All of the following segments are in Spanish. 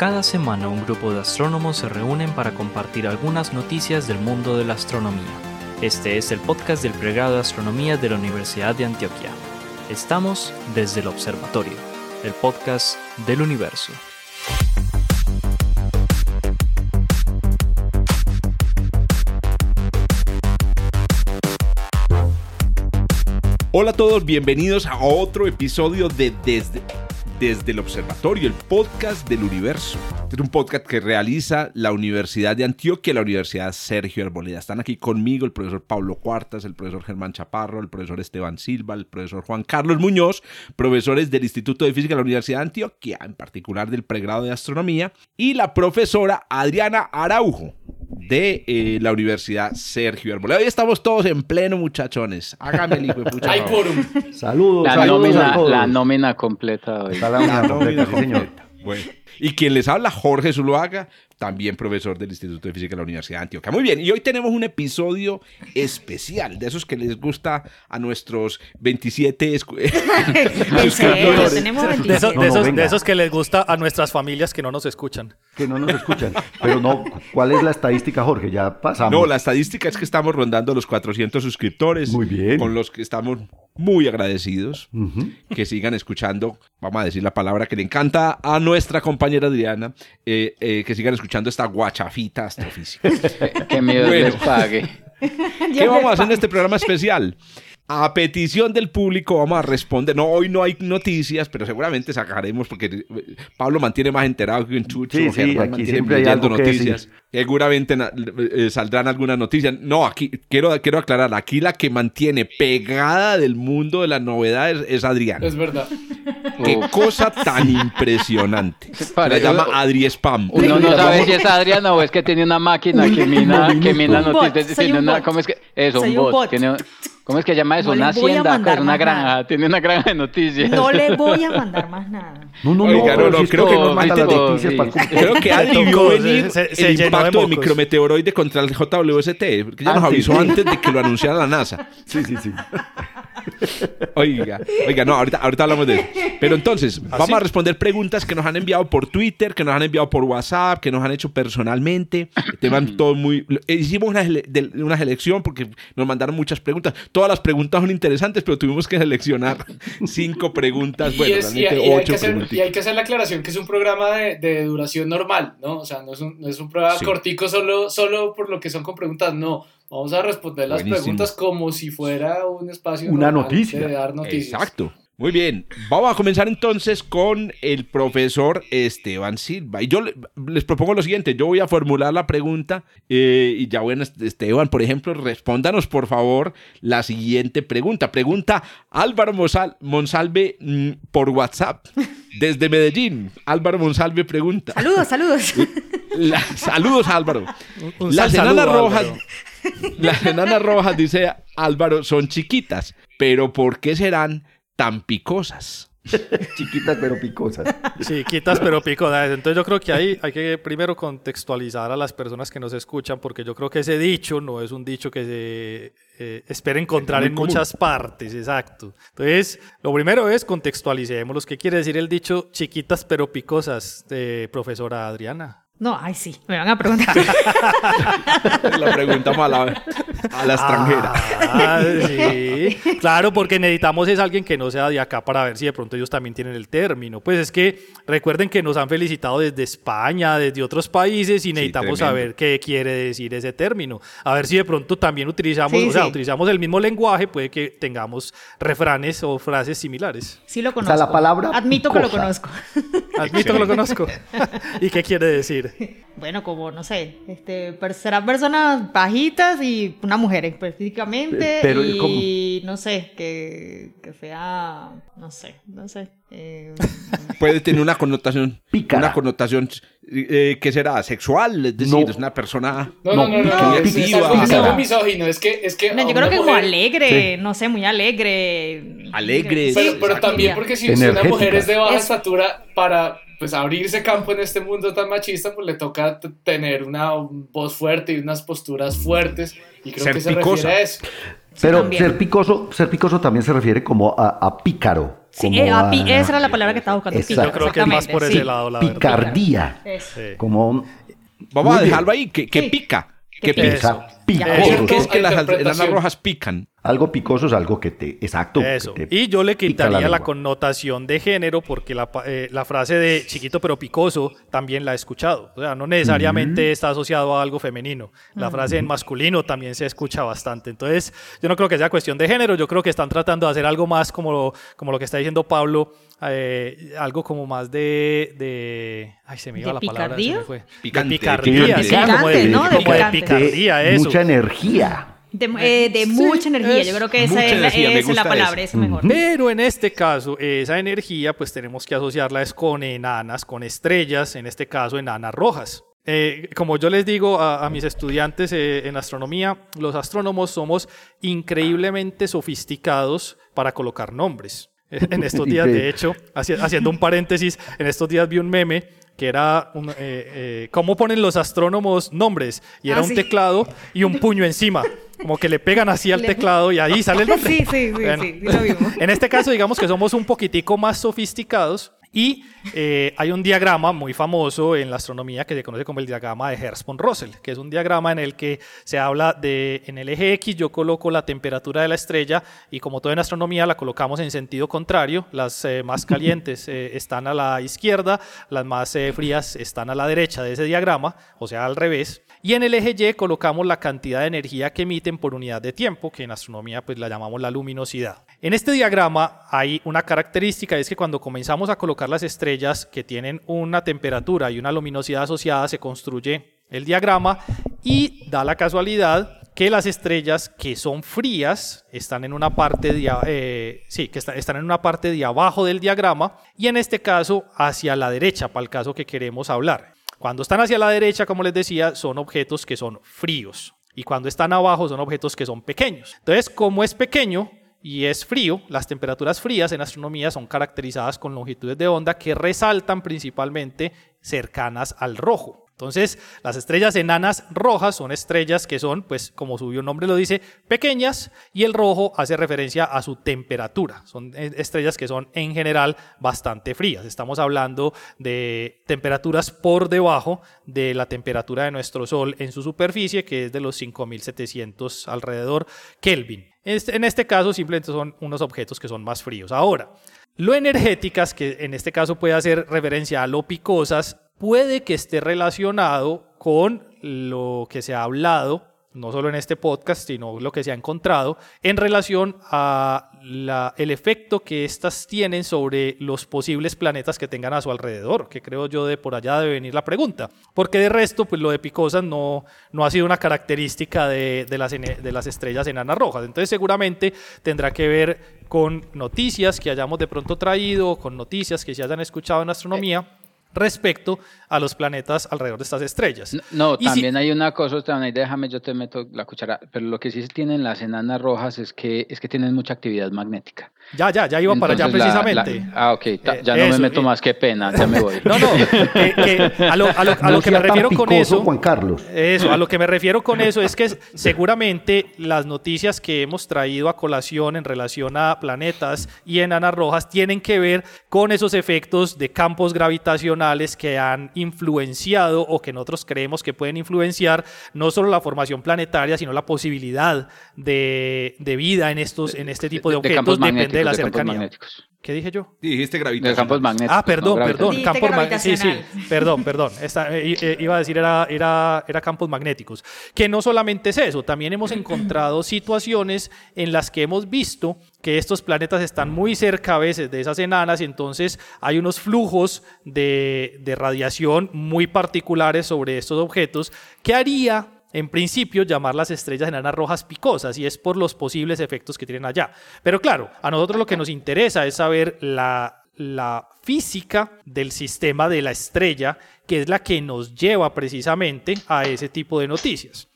Cada semana un grupo de astrónomos se reúnen para compartir algunas noticias del mundo de la astronomía. Este es el podcast del pregrado de astronomía de la Universidad de Antioquia. Estamos desde el observatorio, el podcast del universo. Hola a todos, bienvenidos a otro episodio de Desde, Desde el Observatorio, el podcast del universo. Este es un podcast que realiza la Universidad de Antioquia la Universidad Sergio Arboleda. Están aquí conmigo el profesor Pablo Cuartas, el profesor Germán Chaparro, el profesor Esteban Silva, el profesor Juan Carlos Muñoz, profesores del Instituto de Física de la Universidad de Antioquia, en particular del pregrado de Astronomía, y la profesora Adriana Araujo de eh, la Universidad Sergio Arboleda. Hoy estamos todos en pleno, muchachones. Hágame el hijo de pucha. Hay favor. quórum. Saludos, La saludos a nómina, todos. la nómina completa hoy. Está la nómina completa, sí, señor. Bueno. Y quien les habla, Jorge Zuluaga, también profesor del Instituto de Física de la Universidad de Antioquia. Muy bien, y hoy tenemos un episodio especial, de esos que les gusta a nuestros 27 escu- ¿En serio? suscriptores. Tenemos De, 27. esos, No, de no, esos- de esos que les gusta a nuestras familias que no nos escuchan. Que no nos escuchan. Pero no, ¿cuál es la estadística, Jorge? Ya pasamos. No, la estadística es que estamos rondando los 400 suscriptores. Muy bien. Con los que estamos muy agradecidos. Ujú. Que sigan escuchando, vamos a decir la palabra que le encanta a nuestra compañera Adriana, eh, eh, que sigan escuchando esta guachafita astrofísica. Que mi Dios Bueno. les pague. ¿Qué vamos a hacer en este programa especial? A petición del público vamos a responder. No, hoy no hay noticias, pero seguramente sacaremos porque eh, Pablo mantiene más enterado que un chucho. Sí, sí, Germán aquí siempre hay que noticias. Seguramente eh, saldrán algunas noticias. No, aquí quiero, quiero aclarar, aquí la que mantiene pegada del mundo de las novedades es Adrián. Es verdad. Qué cosa tan impresionante. Se Parece- llama Adri Spam. Uno no sabe si es Adriana o es que tiene una máquina que mina, que mina Un bot, noticias. tiene un una- bot. ¿Cómo es que? Eso, Soy un un bot. bot. Tiene- ¿Cómo es que llama eso? No una hacienda, es una granja. nada. Tiene una granja de noticias. No le voy a mandar más nada. No, no, no. Oiga, no, no, es creo que nos manda las noticias sí. para el cupo. Creo que Adri vio venir se- se el impacto de mocos. micrometeoroide contra el JWST, porque ya nos avisó antes de que lo anunciara la NASA. Sí, sí, sí. Oiga, oiga, no, ahorita, ahorita hablamos de eso. Pero entonces, vamos a responder preguntas que nos han enviado por Twitter, que nos han enviado por WhatsApp, que nos han hecho personalmente. Temas todo muy. Hicimos una, de- una selección porque nos mandaron muchas preguntas. Todas las preguntas son interesantes, pero tuvimos que seleccionar cinco preguntas. Y, Bueno, es- y- realmente y hay ocho hacer, y hay que hacer la aclaración que es un programa de, de duración normal, ¿no? O sea, no es un, no es un programa Sí. cortico solo, solo por lo que son con preguntas, no. Vamos a responder las Buenísimo. preguntas como si fuera un espacio Una noticia. de dar noticias. Exacto. Muy bien, vamos a comenzar entonces con el profesor Esteban Silva. Y yo le- les propongo lo siguiente, yo voy a formular la pregunta eh, y ya bueno, Esteban, por ejemplo, respóndanos por favor la siguiente pregunta. Pregunta Álvaro Monsal- Monsalve mm, por WhatsApp desde Medellín. Álvaro Monsalve pregunta. Saludos, saludos. La- saludos Álvaro. Un Las enanas saludo, rojas, Álvaro. las enanas rojas, dice Álvaro, son chiquitas, pero ¿por qué serán tan picosas? Chiquitas pero picosas. Chiquitas pero picodas. Entonces yo creo que ahí hay que primero contextualizar a las personas que nos escuchan porque yo creo que ese dicho no es un dicho que se eh, espera encontrar en común. muchas partes, exacto. Entonces, lo primero es contextualicemos qué quiere decir el dicho chiquitas pero picosas, de profesora Adriana. No, ay, sí. Me van a preguntar. La preguntamos a la, a la extranjera. Ah, sí. Claro, porque necesitamos es alguien que no sea de acá para ver si de pronto ellos también tienen el término. Pues es que recuerden que nos han felicitado desde España, desde otros países y necesitamos saber qué quiere decir ese término. A ver si de pronto también utilizamos, Sí, o sea, sí. utilizamos el mismo lenguaje, puede que tengamos refranes o frases similares. Sí lo O conozco. sea, la palabra Admito que lo conozco. Admito que lo conozco. ¿Y qué quiere decir? Bueno, como, no sé, este, serán personas bajitas y una mujer específicamente. Pero, y no sé, que, que sea, no sé, no sé. eh, Puede tener una connotación, Pícara. una connotación eh, que será sexual, es decir, No. es una persona. No, no, no, no, No, no, es, es es algo No. misógino, es que, es que no, yo creo que como alegre, no sé, muy alegre. Alegre, Pero, Sí, pero también porque si, una mujer es de baja Es- estatura, para pues abrirse campo en este mundo tan machista, pues le toca tener una voz fuerte y unas posturas fuertes. Y creo Ser que se picosa. refiere a eso. Pero ser picoso, ser picoso también se refiere como a, a pícaro. Sí, eh, a- esa era la palabra que estaba buscando. Exacto. Yo creo que es más por ese sí. lado, la verdad. picardía, como Vamos a bien. dejarlo ahí, que, que Sí. pica. Que pica. pica. pica, Ya. picoso. ¿Qué es que las enanas rojas pican? Algo picoso es algo que te, exacto. Eso. te Y yo le quitaría la, connotación de género porque la, eh, la frase de chiquito pero picoso también la he escuchado. O sea, no necesariamente está asociado a algo femenino. La frase en masculino también se escucha bastante. Entonces, yo no creo que sea cuestión de género. Yo creo que están tratando de hacer algo más como lo, como lo que está diciendo Pablo. Eh, algo como más de, de... Ay, se me iba ¿De la palabra. se me picardía? fue. Picante, De picardía, picante. sí, como de, ¿no? De como de picardía, De eso. Mucha energía. De, eh, de mucha energía, es yo creo que esa es, energía, es la palabra, eso. es mejor. Pero en este caso, esa energía, pues tenemos que asociarla es con enanas, con estrellas, en este caso enanas rojas. Eh, como yo les digo a, a mis estudiantes eh, en astronomía, los astrónomos somos increíblemente sofisticados para colocar nombres. En estos días, de hecho, haci- haciendo un paréntesis, en estos días vi un meme que era un, eh, eh, cómo ponen los astrónomos nombres y era Ah, un sí. teclado y un puño encima, como que le pegan así al Le- teclado y ahí sale el nombre. Sí, sí, sí, Bueno. sí, sí, lo vimos. En este caso, digamos que somos un poquitico más sofisticados y eh, hay un diagrama muy famoso en la astronomía que se conoce como el diagrama de Hertzsprung-Russell, que es un diagrama en el que se habla de, en el eje X yo coloco la temperatura de la estrella y como todo en astronomía la colocamos en sentido contrario, las eh, más calientes eh, están a la izquierda, las más eh, frías están a la derecha de ese diagrama, o sea, al revés. Y en el eje Y colocamos la cantidad de energía que emiten por unidad de tiempo, que en astronomía pues la llamamos la luminosidad. En este diagrama hay una característica, es que cuando comenzamos a colocar las estrellas que tienen una temperatura y una luminosidad asociada, se construye el diagrama y da la casualidad que las estrellas que son frías están en una parte eh, sí, que está- están en una parte de abajo del diagrama y en este caso hacia la derecha, para el caso que queremos hablar. Cuando están hacia la derecha, como les decía, son objetos que son fríos. Y cuando están abajo son objetos que son pequeños. Entonces, como es pequeño y es frío, las temperaturas frías en astronomía son caracterizadas con longitudes de onda que resaltan principalmente cercanas al rojo. Entonces, las estrellas enanas rojas son estrellas que son, pues, como su nombre lo dice, pequeñas y el rojo hace referencia a su temperatura. Son eh, estrellas que son en general bastante frías. Estamos hablando de temperaturas por debajo de la temperatura de nuestro Sol en su superficie, que es de los 5700 alrededor Kelvin. Este- en este caso, simplemente son unos objetos que son más fríos. Ahora, lo energéticas, que en este caso puede hacer referencia a lo picosas, puede que esté relacionado con lo que se ha hablado, no solo en este podcast, sino lo que se ha encontrado, en relación a el efecto que éstas tienen sobre los posibles planetas que tengan a su alrededor, que creo yo de por allá debe venir la pregunta. Porque de resto, pues lo de picosas no, no ha sido una característica de, de las, de las estrellas enanas rojas. Entonces seguramente tendrá que ver con noticias que hayamos de pronto traído, con noticias que se hayan escuchado en astronomía respecto a los planetas alrededor de estas estrellas. No, no, Y si- también hay una cosa, también déjame, yo te meto la cuchara, pero lo que sí tienen las enanas rojas es que, es que tienen mucha actividad magnética. Ya, ya, ya iba para allá la- precisamente. la- ah, ok, ta- Eh, ya no eso, me meto eh. más, qué pena, ya me voy. No, no, a lo, a lo- a No lo que me refiero con eso... Juan Carlos. Eso, a lo que me refiero con eso es que seguramente las noticias que hemos traído a colación en relación a planetas y enanas rojas tienen que ver con esos efectos de campos gravitacionales que han influenciado o que nosotros creemos que pueden influenciar no solo la formación planetaria, sino la posibilidad de, de vida en, estos, en este tipo de, de objetos, de la magnéticos, de cercanía. magnéticos. ¿Qué dije yo? Dijiste De gravitación. campos magnéticos. Ah, perdón, no perdón. Campos mag- sí, sí, perdón, perdón. Esta- eh, eh, iba a decir era, era, era campos magnéticos. Que no solamente es eso, también hemos encontrado situaciones en las que hemos visto que estos planetas están muy cerca a veces de esas enanas y entonces hay unos flujos de, de radiación muy particulares sobre estos objetos que haría en principio llamar las estrellas enanas rojas picosas y es por los posibles efectos que tienen allá. Pero claro, a nosotros lo que nos interesa es saber la, física del sistema de la estrella, que es la que nos lleva precisamente a ese tipo de noticias.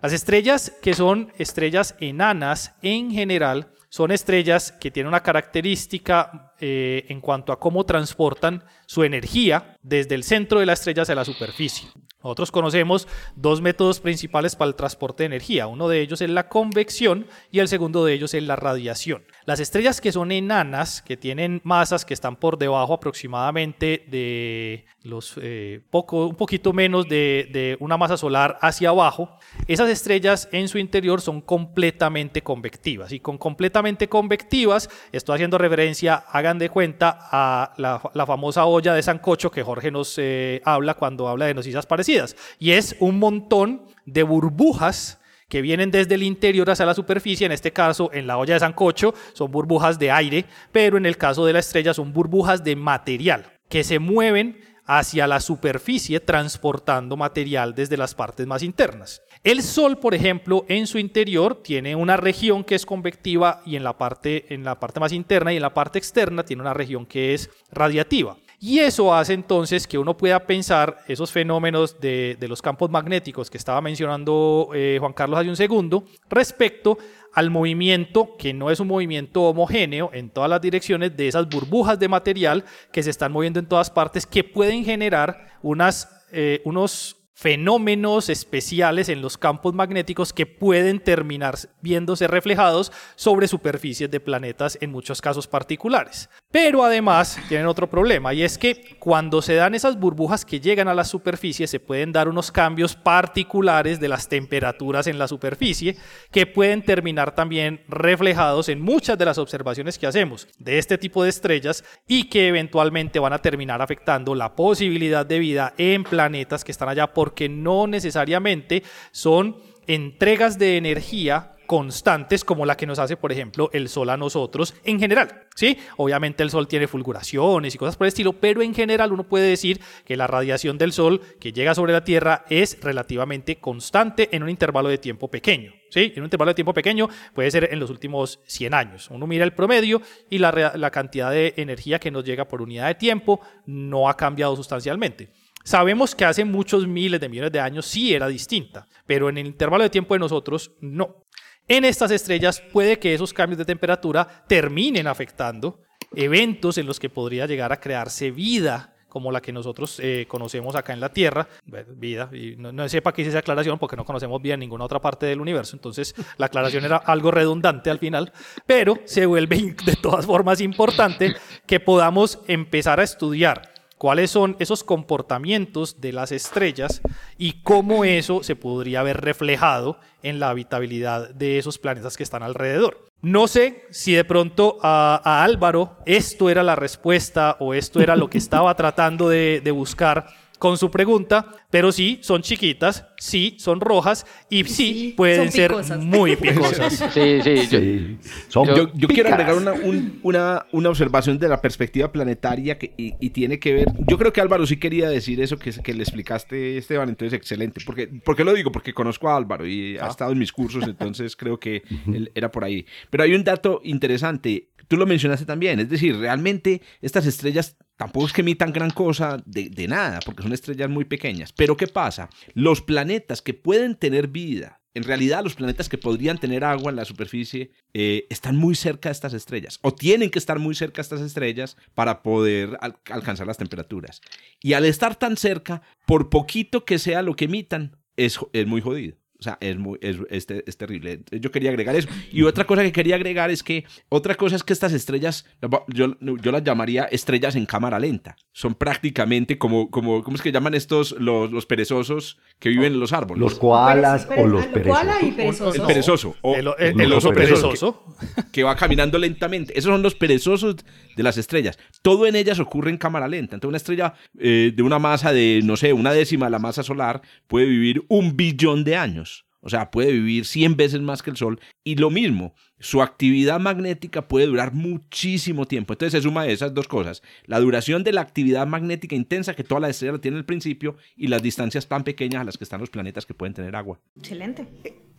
Las estrellas que son estrellas enanas en general son estrellas que tienen una característica eh, en cuanto a cómo transportan su energía desde el centro de la estrella hacia la superficie. Nosotros conocemos dos métodos principales para el transporte de energía. Uno de ellos es la convección y el segundo de ellos es la radiación. Las estrellas que son enanas, que tienen masas que están por debajo aproximadamente de los eh, poco, un poquito menos de, de una masa solar hacia abajo, esas estrellas en su interior son completamente convectivas. Y con completamente convectivas, estoy haciendo referencia, hagan de cuenta, a la, la famosa olla de sancocho que Jorge nos eh, habla cuando habla de noticias parecidas. Y es un montón de burbujas que vienen desde el interior hacia la superficie, en este caso en la olla de sancocho son burbujas de aire, pero en el caso de la estrella son burbujas de material que se mueven hacia la superficie transportando material desde las partes más internas. El Sol, por ejemplo, en su interior tiene una región que es convectiva y en la parte, en la parte más interna y en la parte externa tiene una región que es radiativa. Y eso hace entonces que uno pueda pensar esos fenómenos de, los campos magnéticos que estaba mencionando eh, Juan Carlos hace un segundo respecto al movimiento, que no es un movimiento homogéneo en todas las direcciones de esas burbujas de material que se están moviendo en todas partes, que pueden generar unas, eh, unos fenómenos especiales en los campos magnéticos que pueden terminar viéndose reflejados sobre superficies de planetas en muchos casos particulares. Pero además tienen otro problema y es que cuando se dan esas burbujas que llegan a la superficie se pueden dar unos cambios particulares de las temperaturas en la superficie que pueden terminar también reflejados en muchas de las observaciones que hacemos de este tipo de estrellas y que eventualmente van a terminar afectando la posibilidad de vida en planetas que están allá porque no necesariamente son entregas de energía constantes como la que nos hace, por ejemplo, el Sol a nosotros en general. ¿sí? Obviamente el Sol tiene fulguraciones y cosas por el estilo, pero en general uno puede decir que la radiación del Sol que llega sobre la Tierra es relativamente constante en un intervalo de tiempo pequeño. ¿sí? En un intervalo de tiempo pequeño puede ser en los últimos 100 años. Uno mira el promedio y la, la cantidad de energía que nos llega por unidad de tiempo no ha cambiado sustancialmente. Sabemos que hace muchos miles de millones de años sí era distinta, pero en el intervalo de tiempo de nosotros no. En estas estrellas puede que esos cambios de temperatura terminen afectando eventos en los que podría llegar a crearse vida como la que nosotros eh, conocemos acá en la Tierra, vida, y no, no sepa qué hice esa aclaración porque no conocemos bien ninguna otra parte del universo, entonces la aclaración era algo redundante al final, pero se vuelve de todas formas importante que podamos empezar a estudiar cuáles son esos comportamientos de las estrellas y cómo eso se podría ver reflejado en la habitabilidad de esos planetas que están alrededor. No sé si de pronto a, Álvaro esto era la respuesta o esto era lo que estaba tratando de buscar con su pregunta, pero sí, son chiquitas, sí, son rojas y sí, Sí, pueden ser muy picosas. Sí, sí, yo- Sí, son Yo, yo quiero agregar una, un- una, una observación de la perspectiva planetaria que, y, y tiene que ver. Yo creo que Álvaro sí quería decir eso que, que le explicaste, Esteban, entonces excelente. Porque, ¿Por qué lo digo? Porque conozco a Álvaro y ha estado en mis cursos, entonces creo que él era por ahí. Pero hay un dato interesante, tú lo mencionaste también, es decir, realmente estas estrellas tampoco es que emitan gran cosa de, nada, porque son estrellas muy pequeñas. Pero ¿qué pasa? Los planetas que pueden tener vida en realidad, los planetas que podrían tener agua en la superficie eh, están muy cerca de estas estrellas o tienen que estar muy cerca de estas estrellas para poder al- alcanzar las temperaturas. Y al estar tan cerca, por poquito que sea lo que emitan, es, es muy jodido. O sea, es, muy, es, es es terrible. Yo quería agregar eso. Y otra cosa que quería agregar es que, otra cosa es que estas estrellas, yo, yo las llamaría estrellas en cámara lenta. Son prácticamente como, como ¿cómo es que llaman estos los, los perezosos que viven en los árboles? Los koalas o los pero- koala y perezosos. perezoso. El perezoso. O El, el, el- el oso perezoso. perezoso. Que va caminando lentamente. Esos son los perezosos de las estrellas. Todo en ellas ocurre en cámara lenta. Entonces, una estrella eh, de una masa de, no sé, una décima de la masa solar puede vivir un billón de años. O sea, puede vivir 100 veces más que el Sol. Y lo mismo, su actividad magnética puede durar muchísimo tiempo. Entonces se suma esas dos cosas. La duración de la actividad magnética intensa que toda la estrella tiene al principio y las distancias tan pequeñas a las que están los planetas que pueden tener agua. Excelente.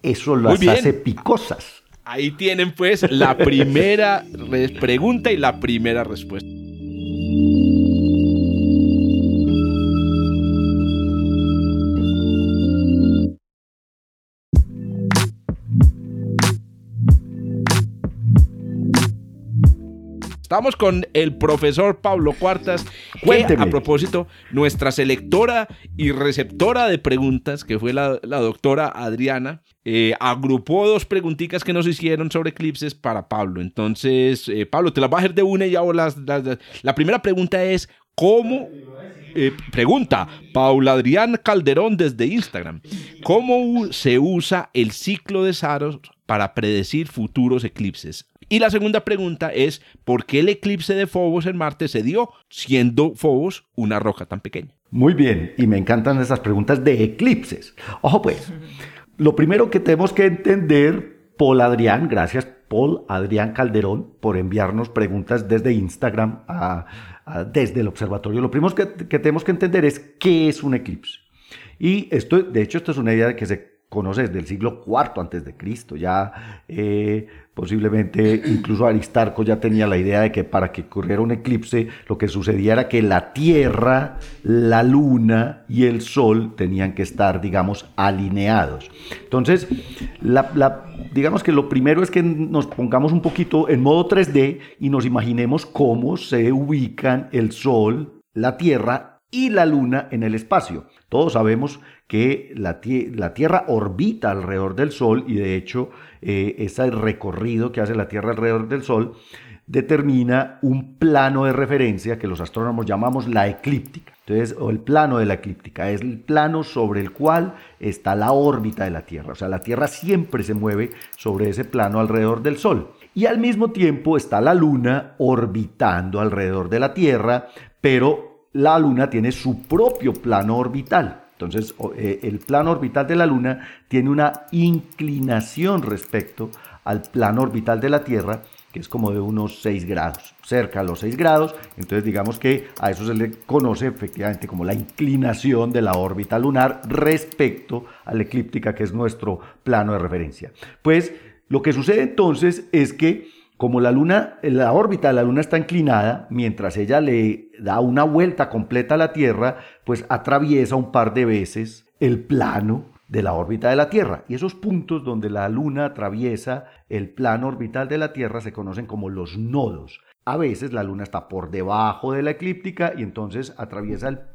Eso las hace picosas. Ahí tienen pues la primera re- pregunta y la primera respuesta. Estamos con el profesor Pablo Cuartas, que a propósito, nuestra selectora y receptora de preguntas, que fue la, la doctora Adriana, eh, agrupó dos preguntitas que nos hicieron sobre eclipses para Pablo. Entonces, eh, Pablo, te las voy a hacer de una y hago las, las- las- La primera pregunta es, ¿cómo... eh, pregunta, Paula Adrián Calderón desde Instagram, ¿cómo se usa el ciclo de Saros para predecir futuros eclipses? Y la segunda pregunta es, ¿por qué el eclipse de Fobos en Marte se dio siendo Fobos una roca tan pequeña? Muy bien, y me encantan esas preguntas de eclipses. Ojo pues, lo primero que tenemos que entender, Paul Adrián, gracias Paul Adrián Calderón por enviarnos preguntas desde Instagram a- desde el observatorio. Lo primero que, que tenemos que entender es qué es un eclipse. Y esto, de hecho, esto es una idea que se conoce desde el siglo IV antes de Cristo. Ya eh, posiblemente incluso Aristarco ya tenía la idea de que para que ocurriera un eclipse lo que sucedía era que la Tierra, la Luna y el Sol tenían que estar, digamos, alineados. Entonces, digamos que lo primero es que nos pongamos un poquito en modo 3D y nos imaginemos cómo se ubican el Sol, la Tierra y la Luna en el espacio. Todos sabemos que la, tie- la Tierra orbita alrededor del Sol y de hecho eh, ese recorrido que hace la Tierra alrededor del Sol determina un plano de referencia que los astrónomos llamamos la eclíptica. Entonces, el plano de la eclíptica es el plano sobre el cual está la órbita de la Tierra. O sea, la Tierra siempre se mueve sobre ese plano alrededor del Sol. Y al mismo tiempo está la Luna orbitando alrededor de la Tierra, pero la Luna tiene su propio plano orbital. Entonces, eh, el plano orbital de la Luna tiene una inclinación respecto al plano orbital de la Tierra, que es como de unos 6 grados, cerca a los 6 grados. Entonces, digamos que a eso se le conoce efectivamente como la inclinación de la órbita lunar respecto a la eclíptica, que es nuestro plano de referencia. Pues lo que sucede entonces es que como la luna, la órbita de la luna está inclinada, mientras ella le da una vuelta completa a la Tierra, pues atraviesa un par de veces el plano de la órbita de la Tierra. Y esos puntos donde la luna atraviesa el plano orbital de la Tierra se conocen como los nodos. A veces la luna está por debajo de la eclíptica y entonces atraviesa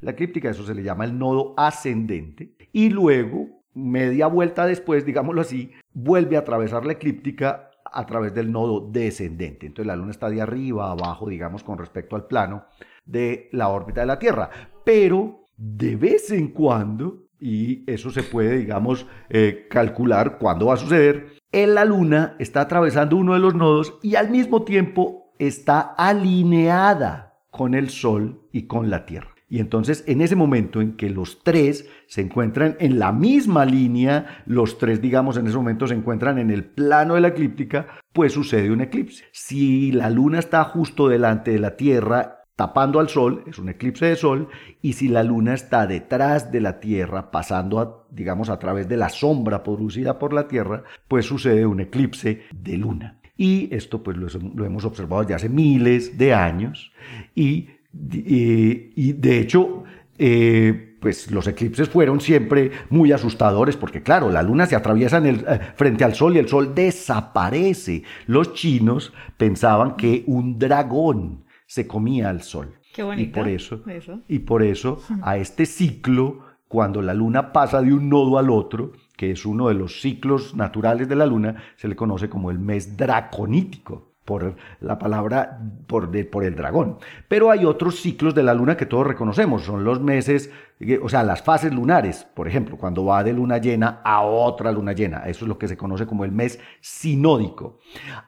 la eclíptica, eso se le llama el nodo ascendente. Y luego, media vuelta después, digámoslo así, vuelve a atravesar la eclíptica a través del nodo descendente. Entonces la luna está de arriba abajo, digamos, con respecto al plano de la órbita de la Tierra. Pero de vez en cuando, y eso se puede, digamos, eh, calcular cuándo va a suceder, en la luna está atravesando uno de los nodos y al mismo tiempo está alineada con el Sol y con la Tierra. Y entonces en ese momento en que los tres se encuentran en la misma línea, los tres digamos en ese momento se encuentran en el plano de la eclíptica, pues sucede un eclipse. Si la luna está justo delante de la Tierra tapando al Sol, es un eclipse de Sol, y si la luna está detrás de la Tierra, pasando a, digamos a través de la sombra producida por la Tierra, pues sucede un eclipse de luna. Y esto pues lo, hemos observado desde hace miles de años y y, de hecho, eh, pues los eclipses fueron siempre muy asustadores porque claro, la luna se atraviesa en eh, frente al sol y el sol desaparece. Los chinos pensaban que un dragón se comía al sol. Qué Y bonito. por eso, Eso. y por eso a este ciclo, cuando la luna pasa de un nodo al otro, que es uno de los ciclos naturales de la luna, se le conoce como el mes draconítico por la palabra, por, de- por el dragón. Pero hay otros ciclos de la luna que todos reconocemos, son los meses, eh, o sea, las fases lunares, por ejemplo, cuando va de luna llena a otra luna llena, eso es lo que se conoce como el mes sinódico.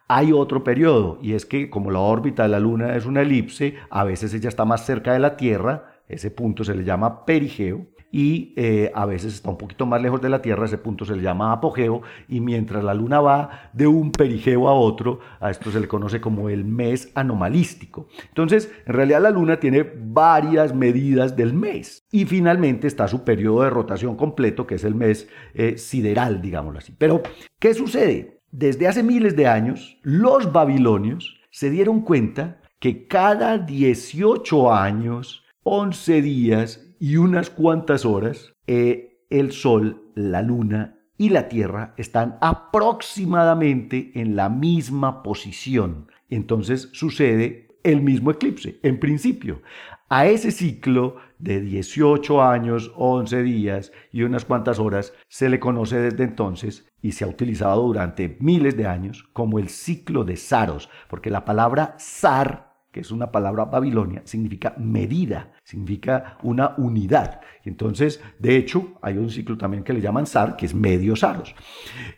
Hay otro periodo, y es que como la órbita de la luna es una elipse, a veces ella está más cerca de la Tierra, ese punto se le llama perigeo, y eh, a veces está un poquito más lejos de la Tierra, ese punto se le llama apogeo, y mientras la Luna va de un perigeo a otro, a esto se le conoce como el mes anomalístico. Entonces, en realidad la Luna tiene varias medidas del mes, y finalmente está su periodo de rotación completo, que es el mes eh, sideral, digámoslo así. Pero, ¿qué sucede? Desde hace miles de años, los babilonios se dieron cuenta que cada 18 años, 11 días y unas cuantas horas, eh, el Sol, la Luna y la Tierra están aproximadamente en la misma posición entonces sucede el mismo eclipse, en principio. A ese ciclo de 18 años, 11 días y unas cuantas horas se le conoce desde entonces y se ha utilizado durante miles de años como el ciclo de Saros, porque la palabra Sar que es una palabra babilonia, significa medida, significa una unidad. Entonces, de hecho, hay un ciclo también que le llaman SAR, que es medio saros.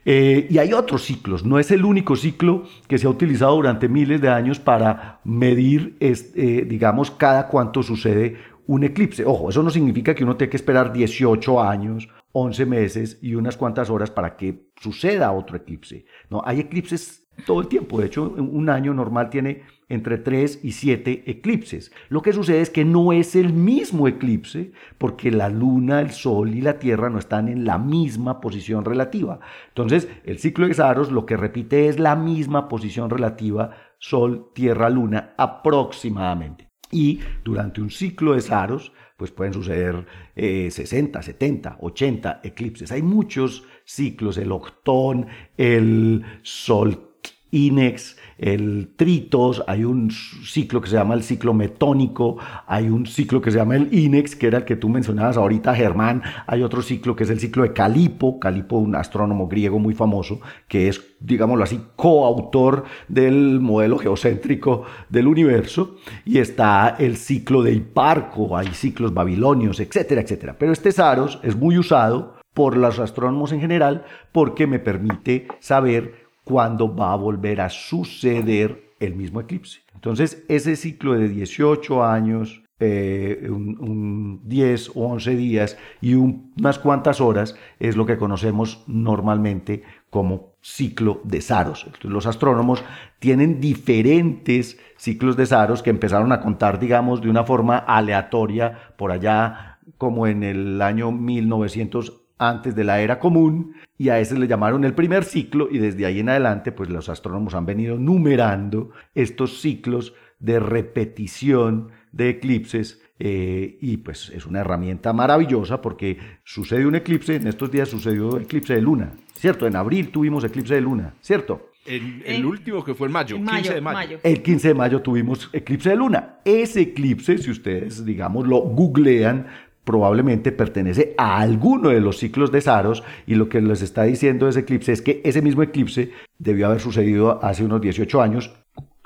Eh, y hay otros ciclos, no es el único ciclo que se ha utilizado durante miles de años para medir, eh, digamos, cada cuánto sucede un eclipse. Ojo, eso no significa que uno tenga que esperar 18 años 11 meses y unas cuantas horas para que suceda otro eclipse. No, hay eclipses todo el tiempo. De hecho, un año normal tiene entre 3 y 7 eclipses. Lo que sucede es que no es el mismo eclipse porque la luna, el sol y la tierra no están en la misma posición relativa. Entonces, el ciclo de Saros lo que repite es la misma posición relativa sol, tierra, luna aproximadamente. Y durante un ciclo de Saros, pues pueden suceder 60, 70, 80 eclipses. Hay muchos ciclos, el octón, el sol Inex, el Tritos, hay un ciclo que se llama el ciclo metónico, hay un ciclo que se llama el Inex, que era el que tú mencionabas ahorita, Germán, hay otro ciclo que es el ciclo de Calipo, Calipo, un astrónomo griego muy famoso, que es, digámoslo así, coautor del modelo geocéntrico del universo, y está el ciclo de Hiparco, hay ciclos babilonios, etcétera, etcétera. Pero este Saros es muy usado por los astrónomos en general porque me permite saber cuándo va a volver a suceder el mismo eclipse. Entonces, ese ciclo de 18 años, eh, un, 10 o 11 días y unas cuantas horas es lo que conocemos normalmente como ciclo de Saros. los astrónomos tienen diferentes ciclos de Saros que empezaron a contar, digamos, de una forma aleatoria por allá como en el año 1900 antes de la era común y a ese le llamaron el primer ciclo y desde ahí en adelante pues los astrónomos han venido numerando estos ciclos de repetición de eclipses eh, y pues es una herramienta maravillosa porque sucede un eclipse, en estos días sucedió eclipse de luna, ¿cierto? En abril tuvimos eclipse de luna, ¿cierto? El, último que fue en mayo, 15 de mayo. El 15 de mayo tuvimos eclipse de luna. Ese eclipse, si ustedes, digamos, lo googlean, probablemente pertenece a alguno de los ciclos de Saros y lo que les está diciendo ese eclipse es que ese mismo eclipse debió haber sucedido hace unos 18 años,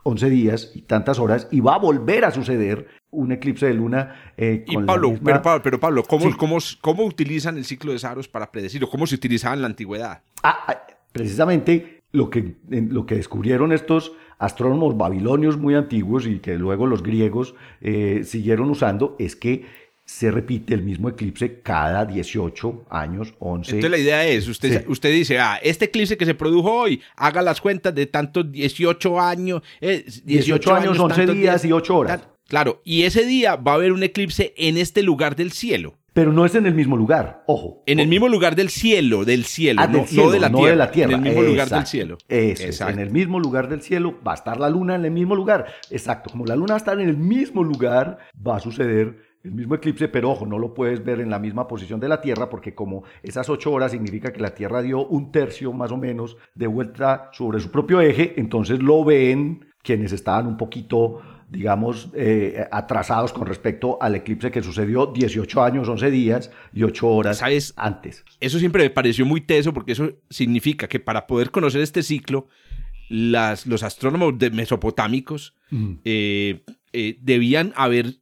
11 días y tantas horas y va a volver a suceder un eclipse de luna eh, con Pablo, pero Pablo, pero Pablo ¿cómo, cómo, utilizan el ciclo de Saros para predecirlo? ¿Cómo se utilizaba en la antigüedad? Ah, ah, precisamente lo que, lo que descubrieron estos astrónomos babilonios muy antiguos y que luego los griegos eh, siguieron usando es que se repite el mismo eclipse cada 18 años, 11. Entonces la idea es, usted, usted dice, ah, este eclipse que se produjo hoy, haga las cuentas de tantos 18 años, 18, eh, años, 11 días, y 8 horas. Claro, y ese día va a haber un eclipse en este lugar del cielo. Pero no es en el mismo lugar, ojo. En el mismo lugar del cielo, del cielo, ah, no, de la tierra, la tierra. En el mismo lugar del cielo. Eso, en el mismo lugar del cielo va a estar la luna en el mismo lugar. Exacto, como la luna va a estar en el mismo lugar, va a suceder el mismo eclipse, pero ojo, no lo puedes ver en la misma posición de la Tierra porque como esas ocho horas significa que la Tierra dio un tercio más o menos de vuelta sobre su propio eje, entonces lo ven quienes estaban un poquito, digamos, eh, atrasados con respecto al eclipse que sucedió 18 años, 11 días y 8 horas antes. Eso siempre me pareció muy teso porque eso significa que para poder conocer este ciclo, las, los astrónomos de mesopotámicos eh, eh, debían haber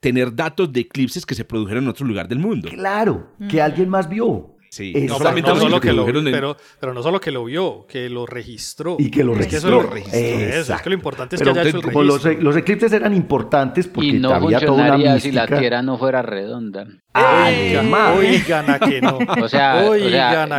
tener datos de eclipses que se produjeron en otro lugar del mundo. Claro, que alguien más vio. Sí, no solamente solo que lo, pero, pero, no solo que lo vio, que lo registró. Y que lo registró. Es que, lo importante es que haya hecho el registro. Los, los, eclipses eran importantes porque y no había toda una mística. si la Tierra no fuera redonda. Además. Oigan a que no. O sea,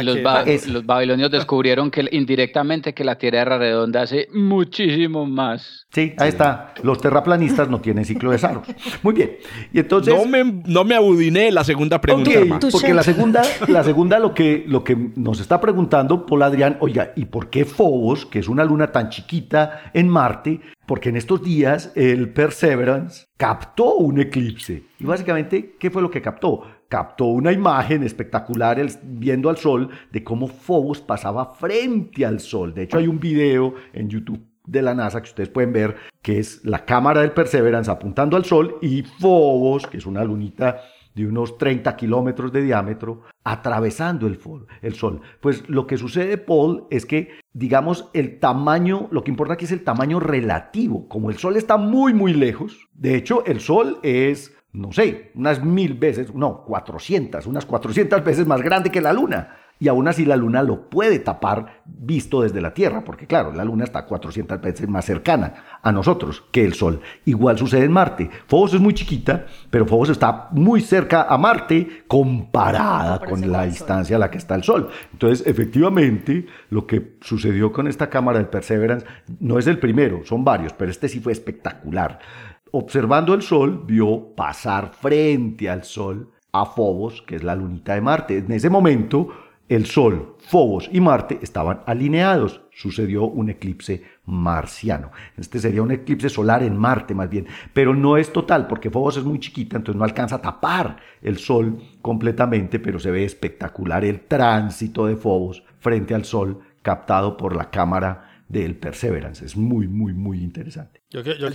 los, babilonios descubrieron que indirectamente que la Tierra era redonda hace muchísimo más. Sí, ahí está. Los terraplanistas no tienen ciclo de Saros. Muy bien. Y entonces... No me, no me abudiné la segunda pregunta. porque la segunda, la segunda lo, que, lo que nos está preguntando Paul Adrián, oiga, ¿y por qué Phobos, que es una luna tan chiquita en Marte, porque en estos días el Perseverance captó un eclipse. Y básicamente, ¿qué fue lo que captó? Captó una imagen espectacular viendo al Sol de cómo Phobos pasaba frente al Sol. De hecho, hay un video en YouTube de la NASA que ustedes pueden ver, que es la cámara del Perseverance apuntando al Sol y Phobos, que es una lunita de unos 30 kilómetros de diámetro, atravesando el, el, Sol. Pues lo que sucede, Paul, es que, digamos, el tamaño, lo que importa aquí es el tamaño relativo. Como el Sol está muy, muy lejos, de hecho, el Sol es no sé, unas mil veces, no, 400, unas 400 veces más grande que la Luna y aún así la luna lo puede tapar visto desde la Tierra, porque claro, la luna está 400 veces más cercana a nosotros que el Sol. Igual sucede en Marte. Phobos es muy chiquita, pero Phobos está muy cerca a Marte comparada con la distancia a la que está el Sol. Entonces, efectivamente, lo que sucedió con esta cámara del Perseverance no es el primero, son varios, pero este sí fue espectacular. Observando el Sol, vio pasar frente al Sol a Phobos, que es la lunita de Marte. En ese momento, el Sol, Phobos y Marte estaban alineados. Sucedió un eclipse marciano. Este sería un eclipse solar en Marte más bien, pero no es total porque Phobos es muy chiquita, entonces no alcanza a tapar el Sol completamente, pero se ve espectacular el tránsito de Phobos frente al Sol captado por la cámara del Perseverance. Es muy, muy, muy interesante. Yo, quiero, yo,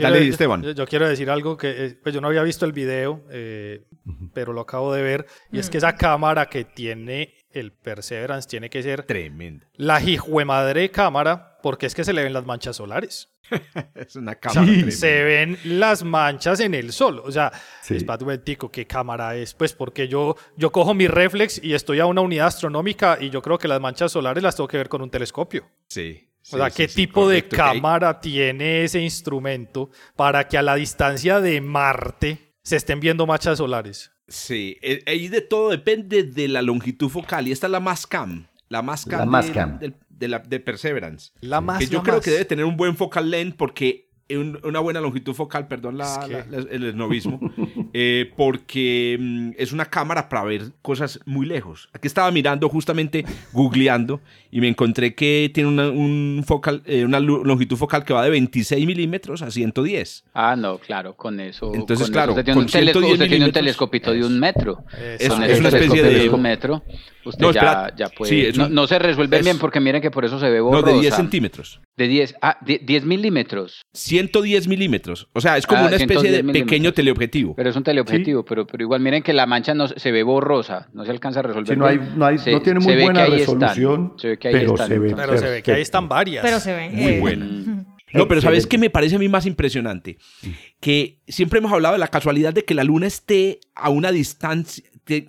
quiero, decir algo que eh, pues yo no había visto el video, eh, pero lo acabo de ver, y es que esa cámara que tiene el Perseverance tiene que ser tremenda. La madre cámara, porque es que se le ven las manchas solares. es una cámara. se ven las manchas en el sol. O sea, sí. espérate ¿qué cámara es? Pues porque yo, yo cojo mi reflex y estoy a una unidad astronómica y yo creo que las manchas solares las tengo que ver con un telescopio. Sí. O sea, ¿qué tipo de cámara tiene ese instrumento para que a la distancia de Marte se estén viendo manchas solares? Sí, eh, ahí de todo depende de la longitud focal. Y esta es la más cam. La más cam, de, la, de Perseverance. La más Que yo creo que debe tener un buen focal length porque una buena longitud focal, perdón el esnovismo, eh, porque mm, es una cámara para ver cosas muy lejos. Aquí estaba mirando justamente, googleando, y me encontré que tiene una, un focal, eh, una longitud focal que va de 26 milímetros a 110. Ah, no, claro, con eso. Entonces, claro, usted tiene, un, tiene un telescopito de un metro. Es, una especie de... Un metro, usted ya, ya, puede... no, se resuelve bien porque miren que por eso se ve borrosa. No, de 10 centímetros. De 10, ah, 10 milímetros. 110 milímetros. O sea, es como ah, una especie de pequeño teleobjetivo. Pero es un teleobjetivo, pero, pero igual miren que la mancha no se ve borrosa, no se alcanza a resolver. no, hay, no, hay, no tiene muy buena resolución, se ve que ahí pero, están. Se ve, pero se ve que ahí están varias. Pero se ven. Muy buena. No, pero ¿sabes qué me parece a mí más impresionante? Que siempre hemos hablado de la casualidad de que la luna esté a una distancia,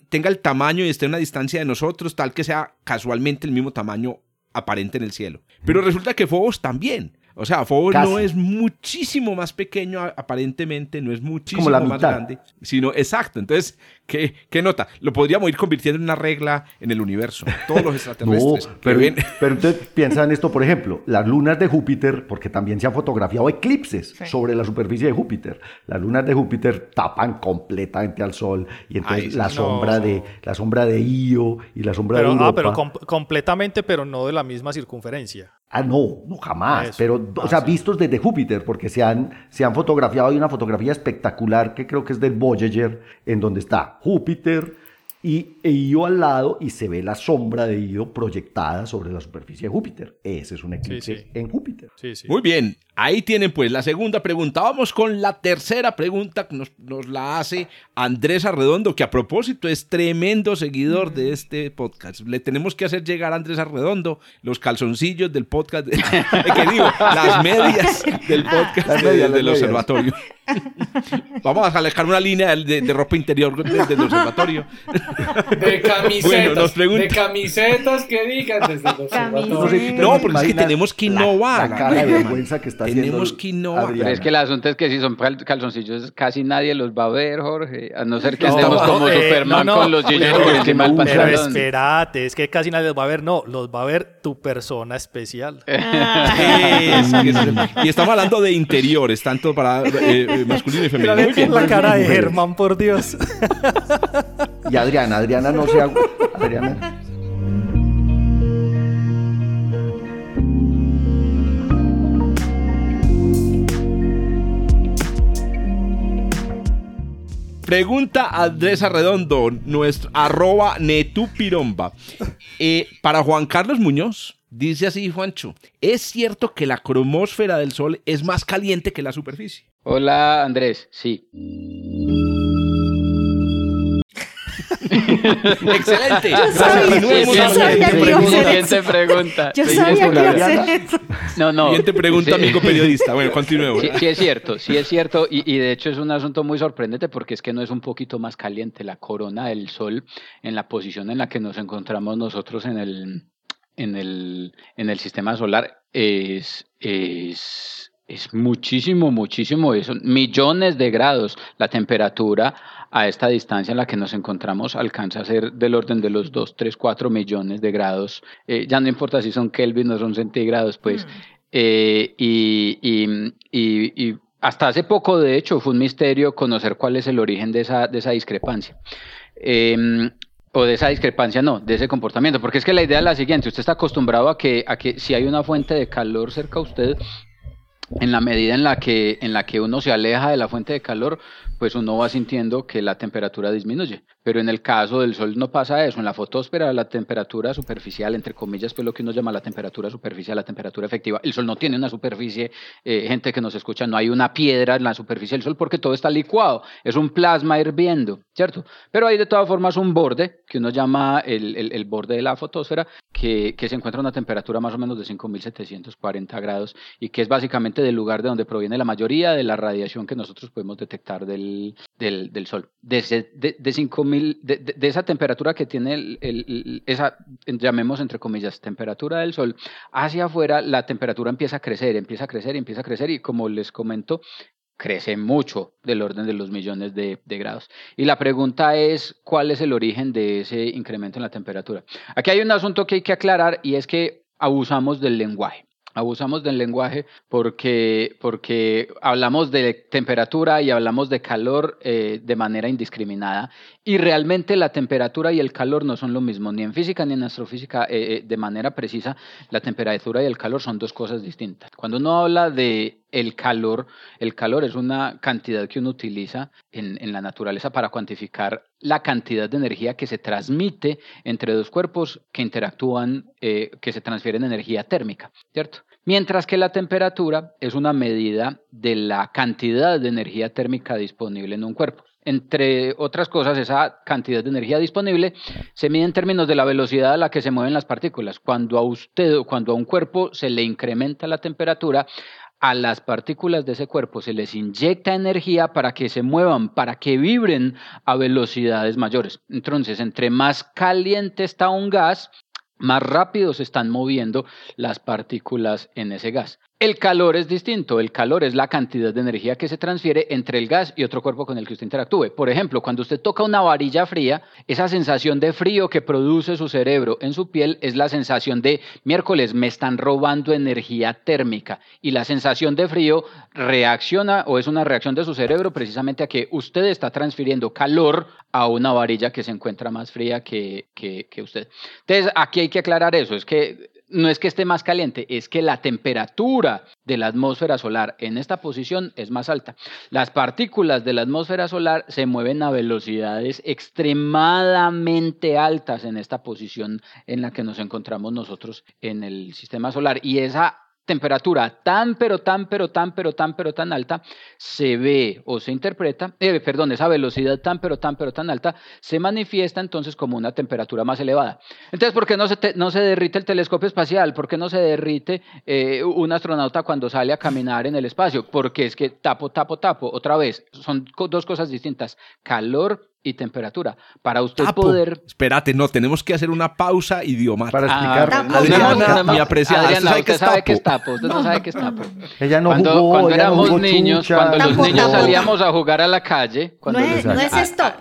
tenga el tamaño y esté a una distancia de nosotros, tal que sea casualmente el mismo tamaño aparente en el cielo. Pero resulta que Fobos también. O sea, Phobos no es muchísimo más pequeño aparentemente, no es muchísimo más grande, sino exacto. Entonces, ¿qué, ¿qué, nota? Lo podríamos ir convirtiendo en una regla en el universo. Todos los extraterrestres. no, pero, pero entonces piensa en esto, por ejemplo, las lunas de Júpiter, porque también se han fotografiado eclipses sobre la superficie de Júpiter. Las lunas de Júpiter tapan completamente al Sol y entonces la sombra de la sombra de Io y la sombra de Europa. Ah, pero completamente, pero no de la misma circunferencia. Ah, no, no jamás. pero, o sea, vistos desde Júpiter, porque se han, se han fotografiado. Hay una fotografía espectacular que creo que es del Voyager, en donde está Júpiter, y e Io al lado y se ve la sombra de Io proyectada sobre la superficie de Júpiter. Ese es un eclipse en Júpiter. Muy bien, ahí tienen pues la segunda pregunta. Vamos con la tercera pregunta que nos, nos, la hace Andrés Arredondo, que a propósito es tremendo seguidor de este podcast. Le tenemos que hacer llegar a Andrés Arredondo los calzoncillos del podcast, que digo, las medias del podcast del observatorio. Vamos a alejar una línea de, ropa interior desde el observatorio. De camisetas. De camisetas que digan desde el observatorio. No, porque es que tenemos que innovar. La, cara de vergüenza que está Tenemos que innovar. es que el asunto es que si son calzoncillos, casi nadie los va a ver, Jorge. A no ser que estemos como eh, Superman con los jeans por encima del Pero espérate, es que casi nadie los va a ver. No, los va a ver tu persona especial. y estamos hablando de interiores, tanto para eh, masculino y femenino. Muy bien. La cara de Germán, por Dios. Y Adriana, Adriana no se Adriana. Pregunta Andrés Arredondo, nuestro arroba netupiromba. Eh, para Juan Carlos Muñoz, Dice así, Juancho, ¿es cierto que la cromósfera del Sol es más caliente que la superficie? Hola, Andrés, sí. Excelente. Yo sabía, yo sabía que iba a hacer Siguiente eso. pregunta. Yo sabía que iba a hacer eso. No, no. Siguiente pregunta, Sí. amigo periodista. Bueno, continuemos. Sí, sí es cierto, sí es cierto, y, y de hecho es un asunto muy sorprendente porque es que no es un poquito más caliente la corona del Sol en la posición en la que nos encontramos nosotros en el, en el, en el sistema solar es, es, es muchísimo, muchísimo, son millones de grados. La temperatura a esta distancia en la que nos encontramos alcanza a ser del orden de los 2, 3, 4 millones de grados. Eh, ya no importa si son Kelvin o son centígrados, pues. Eh, y, y- y- y hasta hace poco, de hecho, fue un misterio conocer cuál es el origen de esa, de esa discrepancia. Em, o de esa discrepancia, no, de ese comportamiento. Porque es que la idea es la siguiente, usted está acostumbrado a que, a que si hay una fuente de calor cerca a usted, en la medida en la que en la que uno se aleja de la fuente de calor, pues uno va sintiendo que la temperatura disminuye. Pero en el caso del sol no pasa eso. En la fotosfera la temperatura superficial, entre comillas, pues lo que uno llama la temperatura superficial, la temperatura efectiva. El sol no tiene una superficie, eh, gente que nos escucha, no hay una piedra en la superficie del sol porque todo está licuado. Es un plasma hirviendo, ¿cierto? Pero hay de todas formas un borde que uno llama el, borde de la fotosfera que, que se encuentra a una temperatura más o menos de 5.740 grados y que es básicamente del lugar de donde proviene la mayoría de la radiación que nosotros podemos detectar del, del, del Sol. De, de 5.000, de, esa temperatura que tiene el- el- esa, llamemos entre comillas, temperatura del Sol, hacia afuera la temperatura empieza a crecer, empieza a crecer empieza a crecer y como les comento, crece mucho del orden de los millones de, de grados. Y la pregunta es, ¿cuál es el origen de ese incremento en la temperatura? Aquí hay un asunto que hay que aclarar y es que abusamos del lenguaje. Abusamos del lenguaje porque, porque hablamos de temperatura y hablamos de calor eh, de manera indiscriminada y realmente la temperatura y el calor no son lo mismo, ni en física ni en astrofísica eh, eh, de manera precisa, la temperatura y el calor son dos cosas distintas. Cuando uno habla de el calor, el calor es una cantidad que uno utiliza en, la naturaleza para cuantificar la cantidad de energía que se transmite entre dos cuerpos que interactúan, eh, que se transfieren energía térmica, ¿cierto? Mientras que la temperatura es una medida de la cantidad de energía térmica disponible en un cuerpo. Entre otras cosas, esa cantidad de energía disponible se mide en términos de la velocidad a la que se mueven las partículas. Cuando a usted cuando a un cuerpo se le incrementa la temperatura, a las partículas de ese cuerpo se les inyecta energía para que se muevan, para que vibren a velocidades mayores. Entonces, entre más caliente está un gas, más rápido se están moviendo las partículas en ese gas. El calor es distinto. El calor es la cantidad de energía que se transfiere entre el gas y otro cuerpo con el que usted interactúe. Por ejemplo, cuando usted toca una varilla fría, esa sensación de frío que produce su cerebro en su piel es la sensación de miércoles, me están robando energía térmica. Y la sensación de frío reacciona o es una reacción de su cerebro precisamente a que usted está transfiriendo calor a una varilla que se encuentra más fría que, que, usted. Entonces, aquí hay que aclarar eso. Es que no es que esté más caliente, es que la temperatura de la atmósfera solar en esta posición es más alta. Las partículas de la atmósfera solar se mueven a velocidades extremadamente altas en esta posición en la que nos encontramos nosotros en el sistema solar. Y esa temperatura tan, pero tan, pero tan, pero tan, pero tan alta, se ve o se interpreta, eh, perdón, esa velocidad tan, pero tan, pero tan alta, se manifiesta entonces como una temperatura más elevada. Entonces, ¿por qué no se, te, no se derrite el telescopio espacial? ¿Por qué no se derrite eh, un astronauta cuando sale a caminar en el espacio? Porque es que tapo, tapo, tapo, otra vez, son dos cosas distintas, calor y temperatura. Para usted Tapo. poder... Espérate, no, tenemos que hacer una pausa idiomática. Para Ah, explicar. Tapo. Adriana, no, mi apreciada, Adriana, ¿usted sabe usted es sabe tapo? qué es tapo, usted no sabe qué es tapo. Ella no cuando jugó, cuando ella no éramos jugó niños, chucha. cuando los niños salíamos a jugar a la calle, cuando no los- es, no es ah, stop,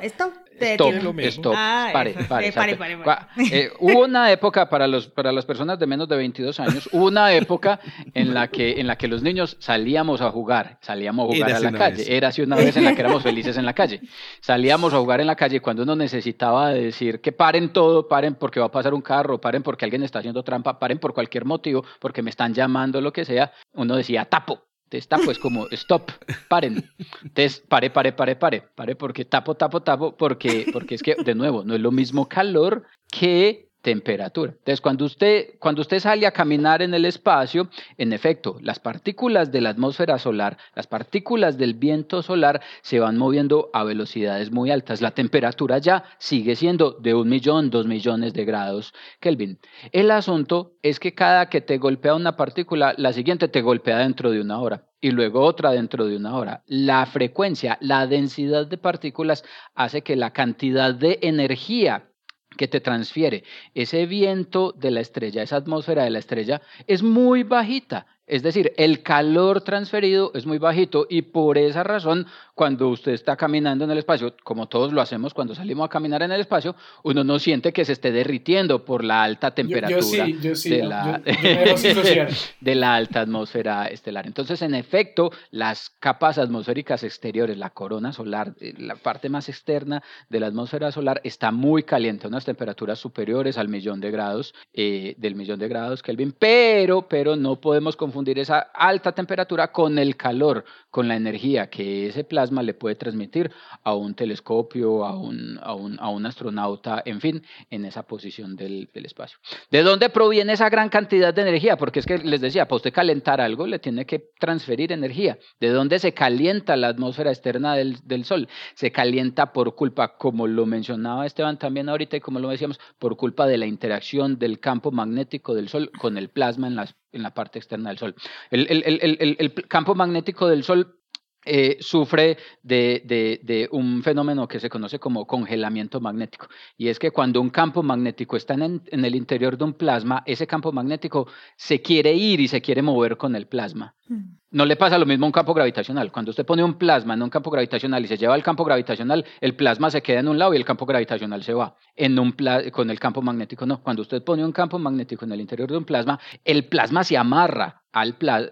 stop. te Stop, detiene. lo mismo. stop, Ah, pare, pare, Eh, pare, pare, pare, pare. Eh, hubo una época para los para las personas de menos de 22 años, hubo una época en la que en la que los niños salíamos a jugar, salíamos a jugar Érase a la calle. vez. Era así una vez en la que éramos felices en la calle. Salíamos a jugar en la calle cuando uno necesitaba decir que paren todo, paren porque va a pasar un carro, paren porque alguien está haciendo trampa, paren por cualquier motivo, porque me están llamando, lo que sea. Uno decía tapo. Tapo es como stop, paren. Entonces pare, pare, pare, pare, pare porque tapo, tapo, tapo, porque, porque es que de nuevo no es lo mismo calor que temperatura. Entonces, cuando usted, cuando usted sale a caminar en el espacio, en efecto, las partículas de la atmósfera solar, las partículas del viento solar se van moviendo a velocidades muy altas. La temperatura ya sigue siendo de un millón, dos millones de grados Kelvin. El asunto es que cada que te golpea una partícula, la siguiente te golpea dentro de una hora y luego otra dentro de una hora. La frecuencia, la densidad de partículas hace que la cantidad de energía que te transfiere ese viento de la estrella, esa atmósfera de la estrella, es muy bajita. Es decir, el calor transferido es muy bajito y por esa razón, cuando usted está caminando en el espacio, como todos lo hacemos cuando salimos a caminar en el espacio, uno no siente que se esté derritiendo por la alta temperatura de, la, de la alta atmósfera estelar. Entonces, en efecto, las capas atmosféricas exteriores, la corona solar, eh, la parte más externa de la atmósfera solar está muy caliente, unas temperaturas superiores al millón de grados, eh, del millón de grados Kelvin, pero, pero no podemos confundir confundir esa alta temperatura con el calor, con la energía que ese plasma le puede transmitir a un telescopio, a un, a un, a un astronauta, en fin, en esa posición del, del, espacio. ¿De dónde proviene esa gran cantidad de energía? Porque es que les decía, para usted calentar algo le tiene que transferir energía. ¿De dónde se calienta la atmósfera externa del, del Sol? Se calienta por culpa, como lo mencionaba Esteban también ahorita y como lo decíamos, por culpa de la interacción del campo magnético del Sol con el plasma en las en la parte externa del Sol. El, el, el, el campo magnético del Sol eh, sufre de, de, de, un fenómeno que se conoce como congelamiento magnético. Y es que cuando un campo magnético está en, en, el interior de un plasma, ese campo magnético se quiere ir y se quiere mover con el plasma. Mm. No le pasa lo mismo a un campo gravitacional. Cuando usted pone un plasma en un campo gravitacional y se lleva al campo gravitacional, el plasma se queda en un lado y el campo gravitacional se va. En un con el campo magnético no. Cuando usted pone un campo magnético en el interior de un plasma, el plasma se amarra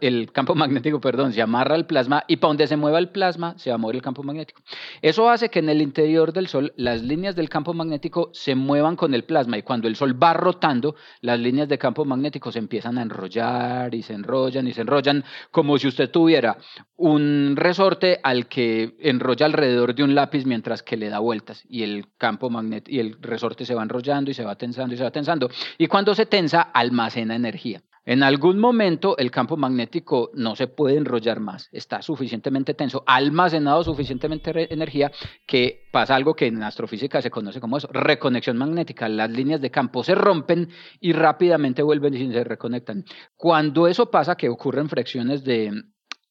el campo magnético, perdón, se amarra al plasma y para donde se mueva el plasma se va a mover el campo magnético. Eso hace que en el interior del Sol las líneas del campo magnético se muevan con el plasma y cuando el Sol va rotando, las líneas de campo magnético se empiezan a enrollar y se enrollan y se enrollan como si usted tuviera un resorte al que enrolla alrededor de un lápiz mientras que le da vueltas y el campo magnético y el resorte se va enrollando y se va tensando y se va tensando y cuando se tensa almacena energía. En algún momento el campo magnético no se puede enrollar más, está suficientemente tenso, almacenado suficientemente energía que pasa algo que en astrofísica se conoce como eso, reconexión magnética. Las líneas de campo se rompen y rápidamente vuelven y se reconectan. Cuando eso pasa, que ocurren fracciones de,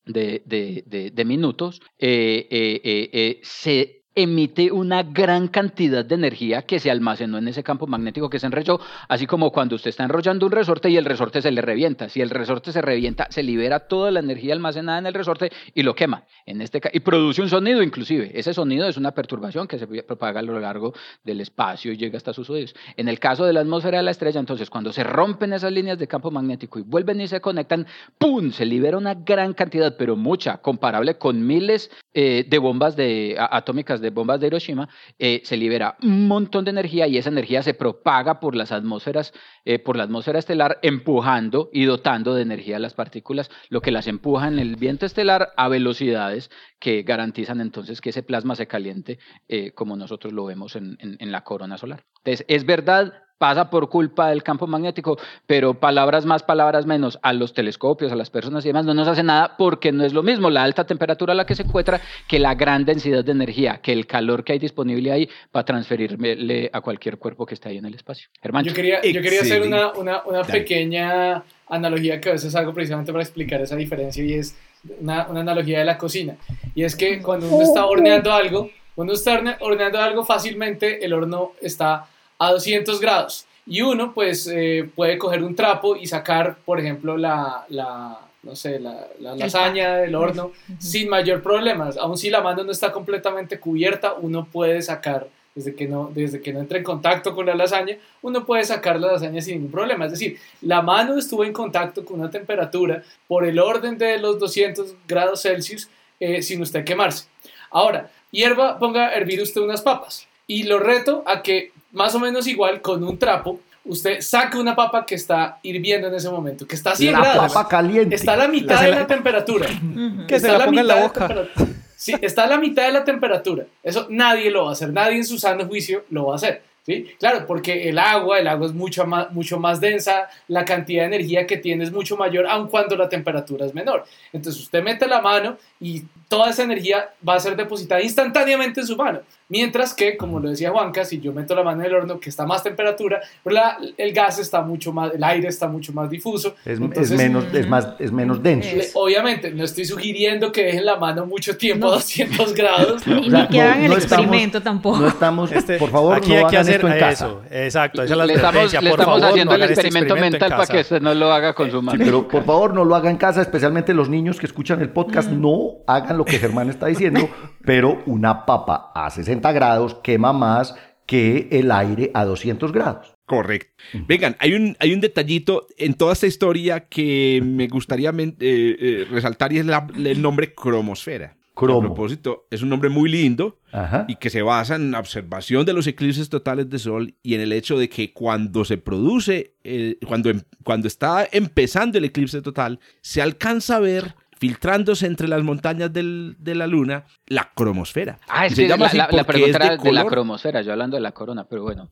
de minutos, eh, eh, eh, se emite una gran cantidad de energía que se almacenó en ese campo magnético que se enrolló, así como cuando usted está enrollando un resorte y el resorte se le revienta. Si el resorte se revienta, se libera toda la energía almacenada en el resorte y lo quema. En este y produce un sonido inclusive. Ese sonido es una perturbación que se propaga a lo largo del espacio y llega hasta sus oídos. En el caso de la atmósfera de la estrella, entonces, cuando se rompen esas líneas de campo magnético y vuelven y se conectan, ¡pum! Se libera una gran cantidad, pero mucha, comparable con miles eh, de bombas atómicas de bombas de Hiroshima, eh, se libera un montón de energía y esa energía se propaga por las atmósferas, eh, por la atmósfera estelar, empujando y dotando de energía a las partículas, lo que las empuja en el viento estelar a velocidades que garantizan entonces que ese plasma se caliente eh, como nosotros lo vemos en, en la corona solar. Entonces, es verdad, pasa por culpa del campo magnético, pero palabras más, palabras menos, a los telescopios, a las personas y demás, no nos hace nada porque no es lo mismo la alta temperatura a la que se encuentra que la gran densidad de energía, que el calor que hay disponible ahí para transferirle a cualquier cuerpo que esté ahí en el espacio. Hermano. Yo quería, yo quería hacer una, una, una pequeña analogía que a veces hago precisamente para explicar esa diferencia y es una, una analogía de la cocina. Y es que cuando uno está horneando algo, cuando uno está horneando algo fácilmente, el horno está a 200 grados. Y uno pues eh, puede coger un trapo y sacar, por ejemplo, la, la no sé, la, la lasaña del horno sin mayor problema. Aun si la mano no está completamente cubierta, uno puede sacar, desde que, no, desde que no entre en contacto con la lasaña, uno puede sacar la lasaña sin ningún problema. Es decir, la mano estuvo en contacto con una temperatura por el orden de los 200 grados Celsius eh, sin usted quemarse. Ahora, hierba, ponga a hervir usted unas papas y lo reto a que más o menos igual con un trapo usted saque una papa que está hirviendo en ese momento, que está a 100 la papa caliente. Está a la mitad de la, temperatura. que se la, ponga en la boca. Sí, está a la mitad de la temperatura. Eso nadie lo va a hacer, nadie en su sano juicio lo va a hacer. ¿Sí? Claro, porque el agua, el agua es mucho más, mucho más densa, la cantidad de energía que tiene es mucho mayor, aun cuando la temperatura es menor. Entonces usted mete la mano y toda esa energía va a ser depositada instantáneamente en su mano. Mientras que, como lo decía Juanca, si yo meto la mano en el horno que está a más temperatura, pues el gas está mucho más, el aire está mucho más difuso. Es, menos, es, más, es menos denso. obviamente, no estoy sugiriendo que dejen la mano mucho tiempo a 200 grados. Ni, que hagan el experimento tampoco. No estamos, este, por favor, aquí hay que hacer eso. Exacto, esa es la le estamos, le estamos haciendo el este experimento, mental para que usted no lo haga con su mano. pero por favor, no lo haga en casa, especialmente los niños que escuchan el podcast, no hagan lo que Germán está diciendo, pero una papa a 60 grados quema más que el aire a 200 grados. Correcto. Vengan, hay un, hay un detallito en toda esta historia que me gustaría eh, eh, resaltar y es el nombre cromosfera. Cromo. A propósito, es un nombre muy lindo y que se basa en la observación de los eclipses totales de sol y en el hecho de que cuando se produce, eh, cuando, em, cuando está empezando el eclipse total, se alcanza a ver filtrándose entre las montañas del, de la luna, la cromosfera. Ah, es que la, la, pregunta era de, la cromosfera, yo hablando de la corona, pero bueno.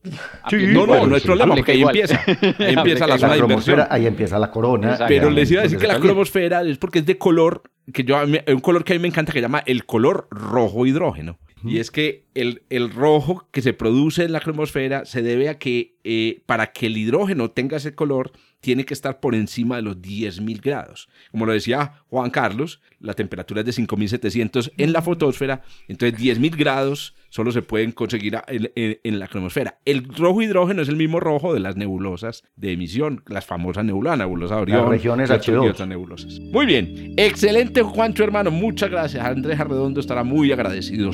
no, no, no es problema, porque ahí empieza. Ahí empieza la zona de inversión. Ahí empieza la corona. Pero les iba a decir que la cromosfera es porque es de color, que yo, un color que a mí me encanta, que se llama el color rojo hidrógeno. Y es que el, el, rojo que se produce en la cromosfera se debe a que eh, para que el hidrógeno tenga ese color, tiene que estar por encima de los 10.000 grados. Como lo decía Juan Carlos, la temperatura es de 5.700 en la fotosfera, entonces 10.000 grados solo se pueden conseguir en, la cromosfera. El rojo hidrógeno es el mismo rojo de las nebulosas de emisión, las famosas nebulosas, nebulosa de Orión, las regiones H2. nebulosas. Muy bien, excelente Juancho hermano, muchas gracias. Andrés Arredondo estará muy agradecido.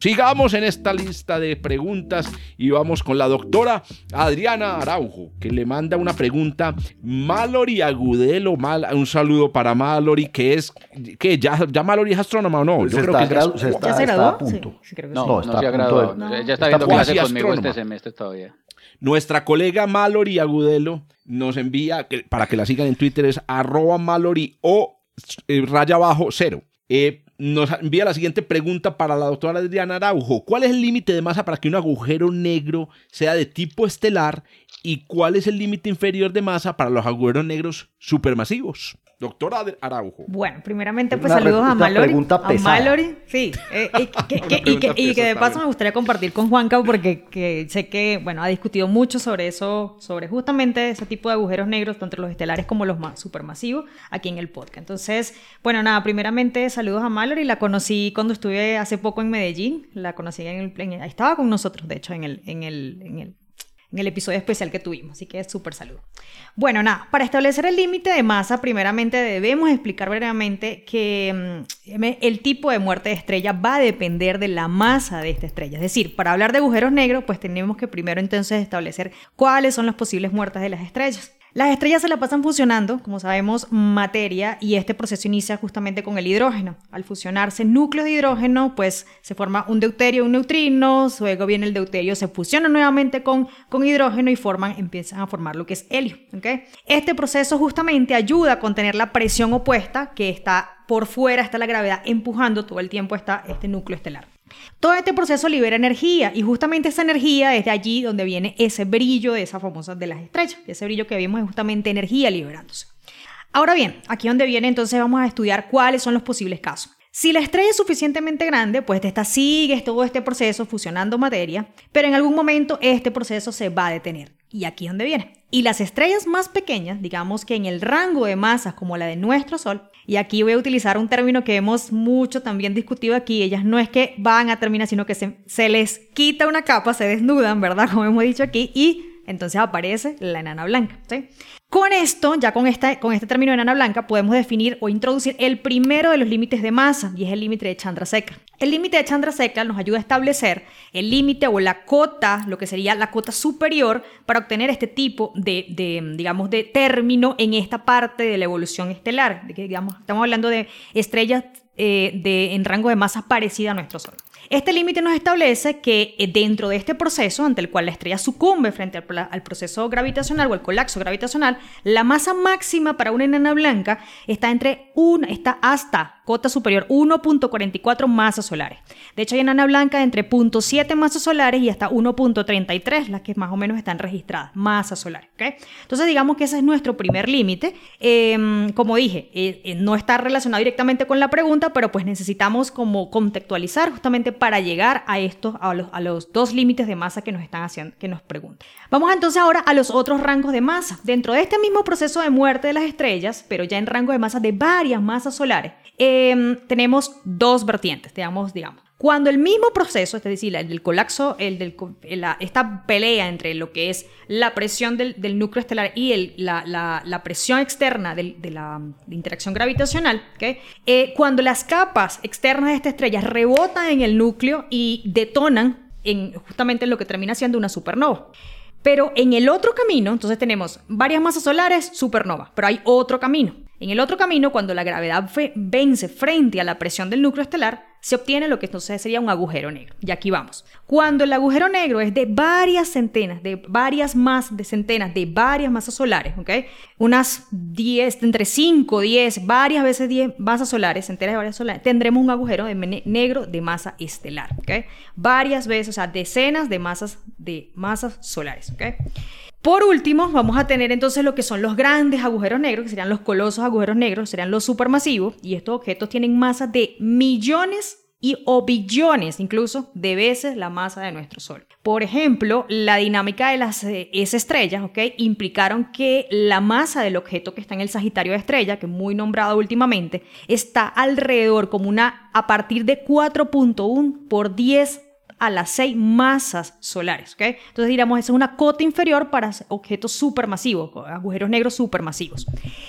Sigamos en esta lista de preguntas y vamos con la doctora Adriana Araujo, que le manda una pregunta. Mallory Agudelo, mal, un saludo para Mallory, que es, que ya, ya Mallory es astrónoma o no. Yo creo que ya, se, está, a punto. Sí, no, no, está se ha graduado. Ya está viendo clase conmigo este semestre todavía. Nuestra colega Mallory Agudelo nos envía, para que la sigan en Twitter, es arroba Mallory o eh, raya abajo cero. Eh, nos envía la siguiente pregunta para la doctora Adriana Araujo. ¿Cuál es el límite de masa para que un agujero negro sea de tipo estelar? ¿Y cuál es el límite inferior de masa para los agujeros negros supermasivos? Doctora Araujo. Bueno, primeramente pues saludos a Mallory. A Mallory, sí. Eh, y, que, de paso me gustaría compartir con Juanca porque sé que, bueno, ha discutido mucho sobre eso, sobre justamente ese tipo de agujeros negros, tanto los estelares como los más supermasivos, aquí en el podcast. Entonces, bueno, nada, primeramente saludos a Mallory. La conocí cuando estuve hace poco en Medellín. La conocí en el... En, estaba con nosotros, de hecho, en el, en el, en el en el episodio especial que tuvimos, así que súper saludo. Bueno, nada, para establecer el límite de masa, primeramente debemos explicar brevemente que mm, el tipo de muerte de estrella va a depender de la masa de esta estrella. Es decir, para hablar de agujeros negros, pues tenemos que primero entonces establecer cuáles son las posibles muertes de las estrellas. Las estrellas se la pasan fusionando, como sabemos, materia y este proceso inicia justamente con el hidrógeno. Al fusionarse núcleos de hidrógeno, pues se forma un deuterio un neutrino, luego viene el deuterio, se fusiona nuevamente con, con hidrógeno y forman, empiezan a formar lo que es helio. ¿okay? Este proceso justamente ayuda a contener la presión opuesta que está por fuera, está la gravedad empujando todo el tiempo está este núcleo estelar. Todo este proceso libera energía y justamente esa energía es de allí donde viene ese brillo de esas famosas de las estrellas. Ese brillo que vimos es justamente energía liberándose. Ahora bien, aquí donde viene entonces vamos a estudiar cuáles son los posibles casos. Si la estrella es suficientemente grande, pues esta sigue todo este proceso fusionando materia, pero en algún momento este proceso se va a detener. Y aquí donde viene. Y las estrellas más pequeñas, digamos que en el rango de masas como la de nuestro Sol, y aquí voy a utilizar un término que hemos mucho también discutido aquí, ellas no es que van a terminar, sino que se, se les quita una capa, se desnudan, ¿verdad? Como hemos dicho aquí, y entonces aparece la enana blanca. Con esto, ya con, este término de enana blanca, podemos definir o introducir el primero de los límites de masa, y es el límite de Chandrasekhar. El límite de Chandrasekhar nos ayuda a establecer el límite o la cota, lo que sería la cota superior, para obtener este tipo de, digamos, de término en esta parte de la evolución estelar. Que, estamos hablando de estrellas eh, de, en rango de masa parecida a nuestro Sol. Este límite nos establece que eh, dentro de este proceso, ante el cual la estrella sucumbe frente al, proceso gravitacional o al colapso gravitacional, la masa máxima para una enana blanca está entre un, está hasta cota superior 1.44 masas solares. De hecho, hay enana blanca entre 0.7 masas solares y hasta 1.33, las que más o menos están registradas, masas solares. Entonces, digamos que ese es nuestro primer límite. Em, como dije, eh, eh, no está relacionado directamente con la pregunta, pero pues necesitamos como contextualizar justamente para llegar a estos, a los, a los dos límites de masa que nos están haciendo, que nos preguntan. Vamos entonces ahora a los otros rangos de masa. Dentro de este mismo proceso de muerte de las estrellas, pero ya en rango de masa de varias masas solares, Em, tenemos dos vertientes, digamos, digamos. Cuando el mismo proceso, es decir, el del colapso, el del, esta pelea entre lo que es la presión del, núcleo estelar y el, la, presión externa de la interacción gravitacional, ¿okay? Eh, cuando las capas externas de esta estrella rebotan en el núcleo y detonan en justamente lo que termina siendo una supernova. Pero en el otro camino, entonces tenemos varias masas solares, supernova, pero hay otro camino. En el otro camino, cuando la gravedad vence frente a la presión del núcleo estelar, se obtiene lo que entonces sería un agujero negro. Y aquí vamos. Cuando el agujero negro es de varias centenas, de varias más, de centenas, de varias masas solares, ¿ok? Unas 10, entre 5, 10, varias veces 10 masas solares, centenas de varias solares, tendremos un agujero negro de masa estelar, ¿ok? Varias veces, o sea, decenas de masas, de masas solares, ¿ok? Por último, vamos a tener entonces lo que son los grandes agujeros negros, que serían los colosos agujeros negros, serían los supermasivos, y estos objetos tienen masa de millones y o billones incluso de veces la masa de nuestro Sol. Por ejemplo, la dinámica de las eh, estrellas. Implicaron que la masa del objeto que está en el Sagitario de estrella, que muy nombrado últimamente, está alrededor como una a partir de 4.1 por 10 a las seis masas solares. ¿ok? Entonces diríamos, esa es una cota inferior para objetos supermasivos, agujeros negros supermasivos.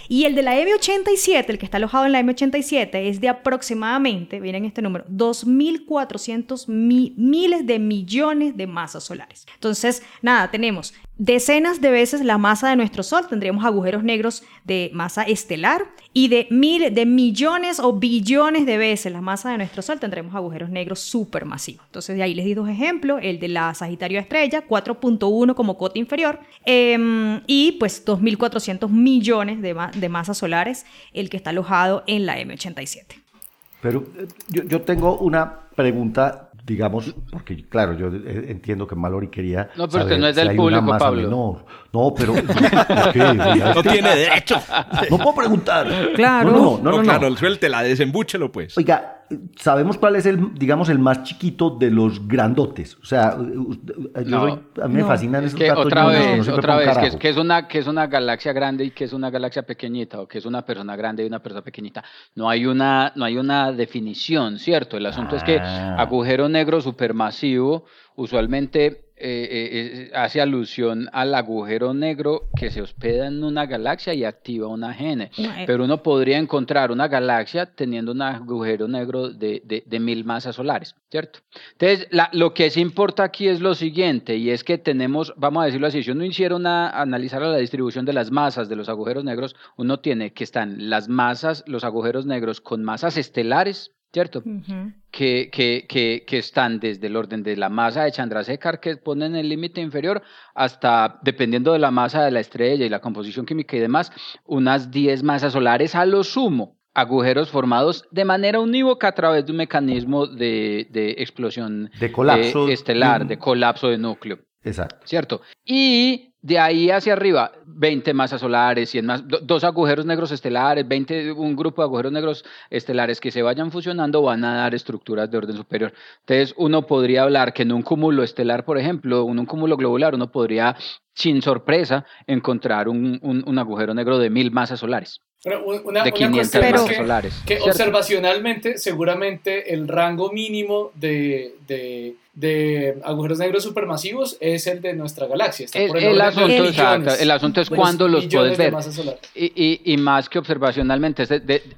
Y el de la M87, el que está alojado en la M87, es de aproximadamente, miren este número, 2.400 miles de millones de masas solares. Entonces, nada, tenemos decenas de veces la masa de nuestro Sol, tendríamos agujeros negros de masa estelar y de, mil, de millones o billones de veces la masa de nuestro Sol tendremos agujeros negros supermasivos. Entonces de ahí les di dos ejemplos, el de la Sagitario Estrella, 4.1 como cota inferior em, y pues 2.400 millones de, masas solares, el que está alojado en la M87. Pero eh, yo tengo una pregunta digamos, porque claro, yo eh, entiendo que Mallory quería. No, pero usted no es del público, Pablo. No, no, pero. no tiene derecho. No puedo preguntar. Claro. No, no, no. no, claro, suéltela, desembúchelo, pues. Oiga, sabemos cuál es el, digamos, el más chiquito de los grandotes. O sea, yo a mí me fascinan esos que Otra vez, otra vez, que es, una, que es una galaxia grande y que es una galaxia pequeñita, o que es una persona grande y una persona pequeñita. No hay una, no hay una definición, ¿cierto? El asunto es que ah. agujero negro supermasivo usualmente eh, eh, hace alusión al agujero negro que se hospeda en una galaxia y activa una gene. Eh. Pero uno podría encontrar una galaxia teniendo un agujero negro de, de, mil masas solares, ¿cierto? Entonces, lo que sí importa aquí es lo siguiente, y es que tenemos, vamos a decirlo así, si uno hiciera una, analizar la distribución de las masas de los agujeros negros, uno tiene que están las masas, los agujeros negros con masas estelares, ¿cierto? que, que, que, que, están desde el orden de la masa de Chandrasekhar, que ponen el límite inferior, hasta, dependiendo de la masa de la estrella y la composición química y demás, unas 10 masas solares a lo sumo. Agujeros formados de manera unívoca a través de un mecanismo de, de explosión de colapso eh, estelar, de colapso de núcleo. Exacto. ¿Cierto? Y de ahí hacia arriba, 20 masas solares, 100 más, dos agujeros negros estelares, 20, un grupo de agujeros negros estelares que se vayan fusionando van a dar estructuras de orden superior. Entonces, uno podría hablar que en un cúmulo estelar, por ejemplo, en un cúmulo globular, uno podría, sin sorpresa, encontrar un, un, agujero negro de mil masas solares. Pero una, de 500 masas que, solares. Que observacionalmente, seguramente el rango mínimo de, de de agujeros negros supermasivos es el de nuestra galaxia. el, asunto, exacto, el asunto es cuándo los puedes ver. Y, y, más que observacionalmente,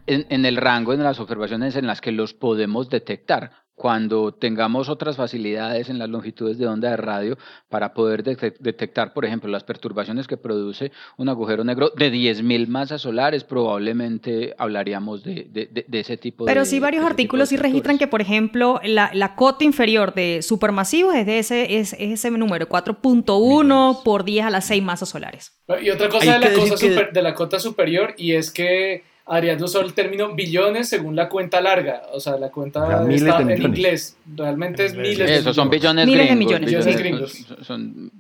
en, el rango, en las observaciones en las que los podemos detectar cuando tengamos otras facilidades en las longitudes de onda de radio para poder detectar, por ejemplo, las perturbaciones que produce un agujero negro de 10.000 masas solares, probablemente hablaríamos de, ese tipo de... Pero sí varios artículos sí registran que, por ejemplo, la, cota inferior de supermasivos es de ese, es, ese número, 4.1 por 10 a las 6 masas solares. Y otra cosa de la, cosa de la cota superior, y es que Adrián usó el término billones según la cuenta larga, o sea, la cuenta está en inglés. Realmente es miles de Eso son billones miles de millones.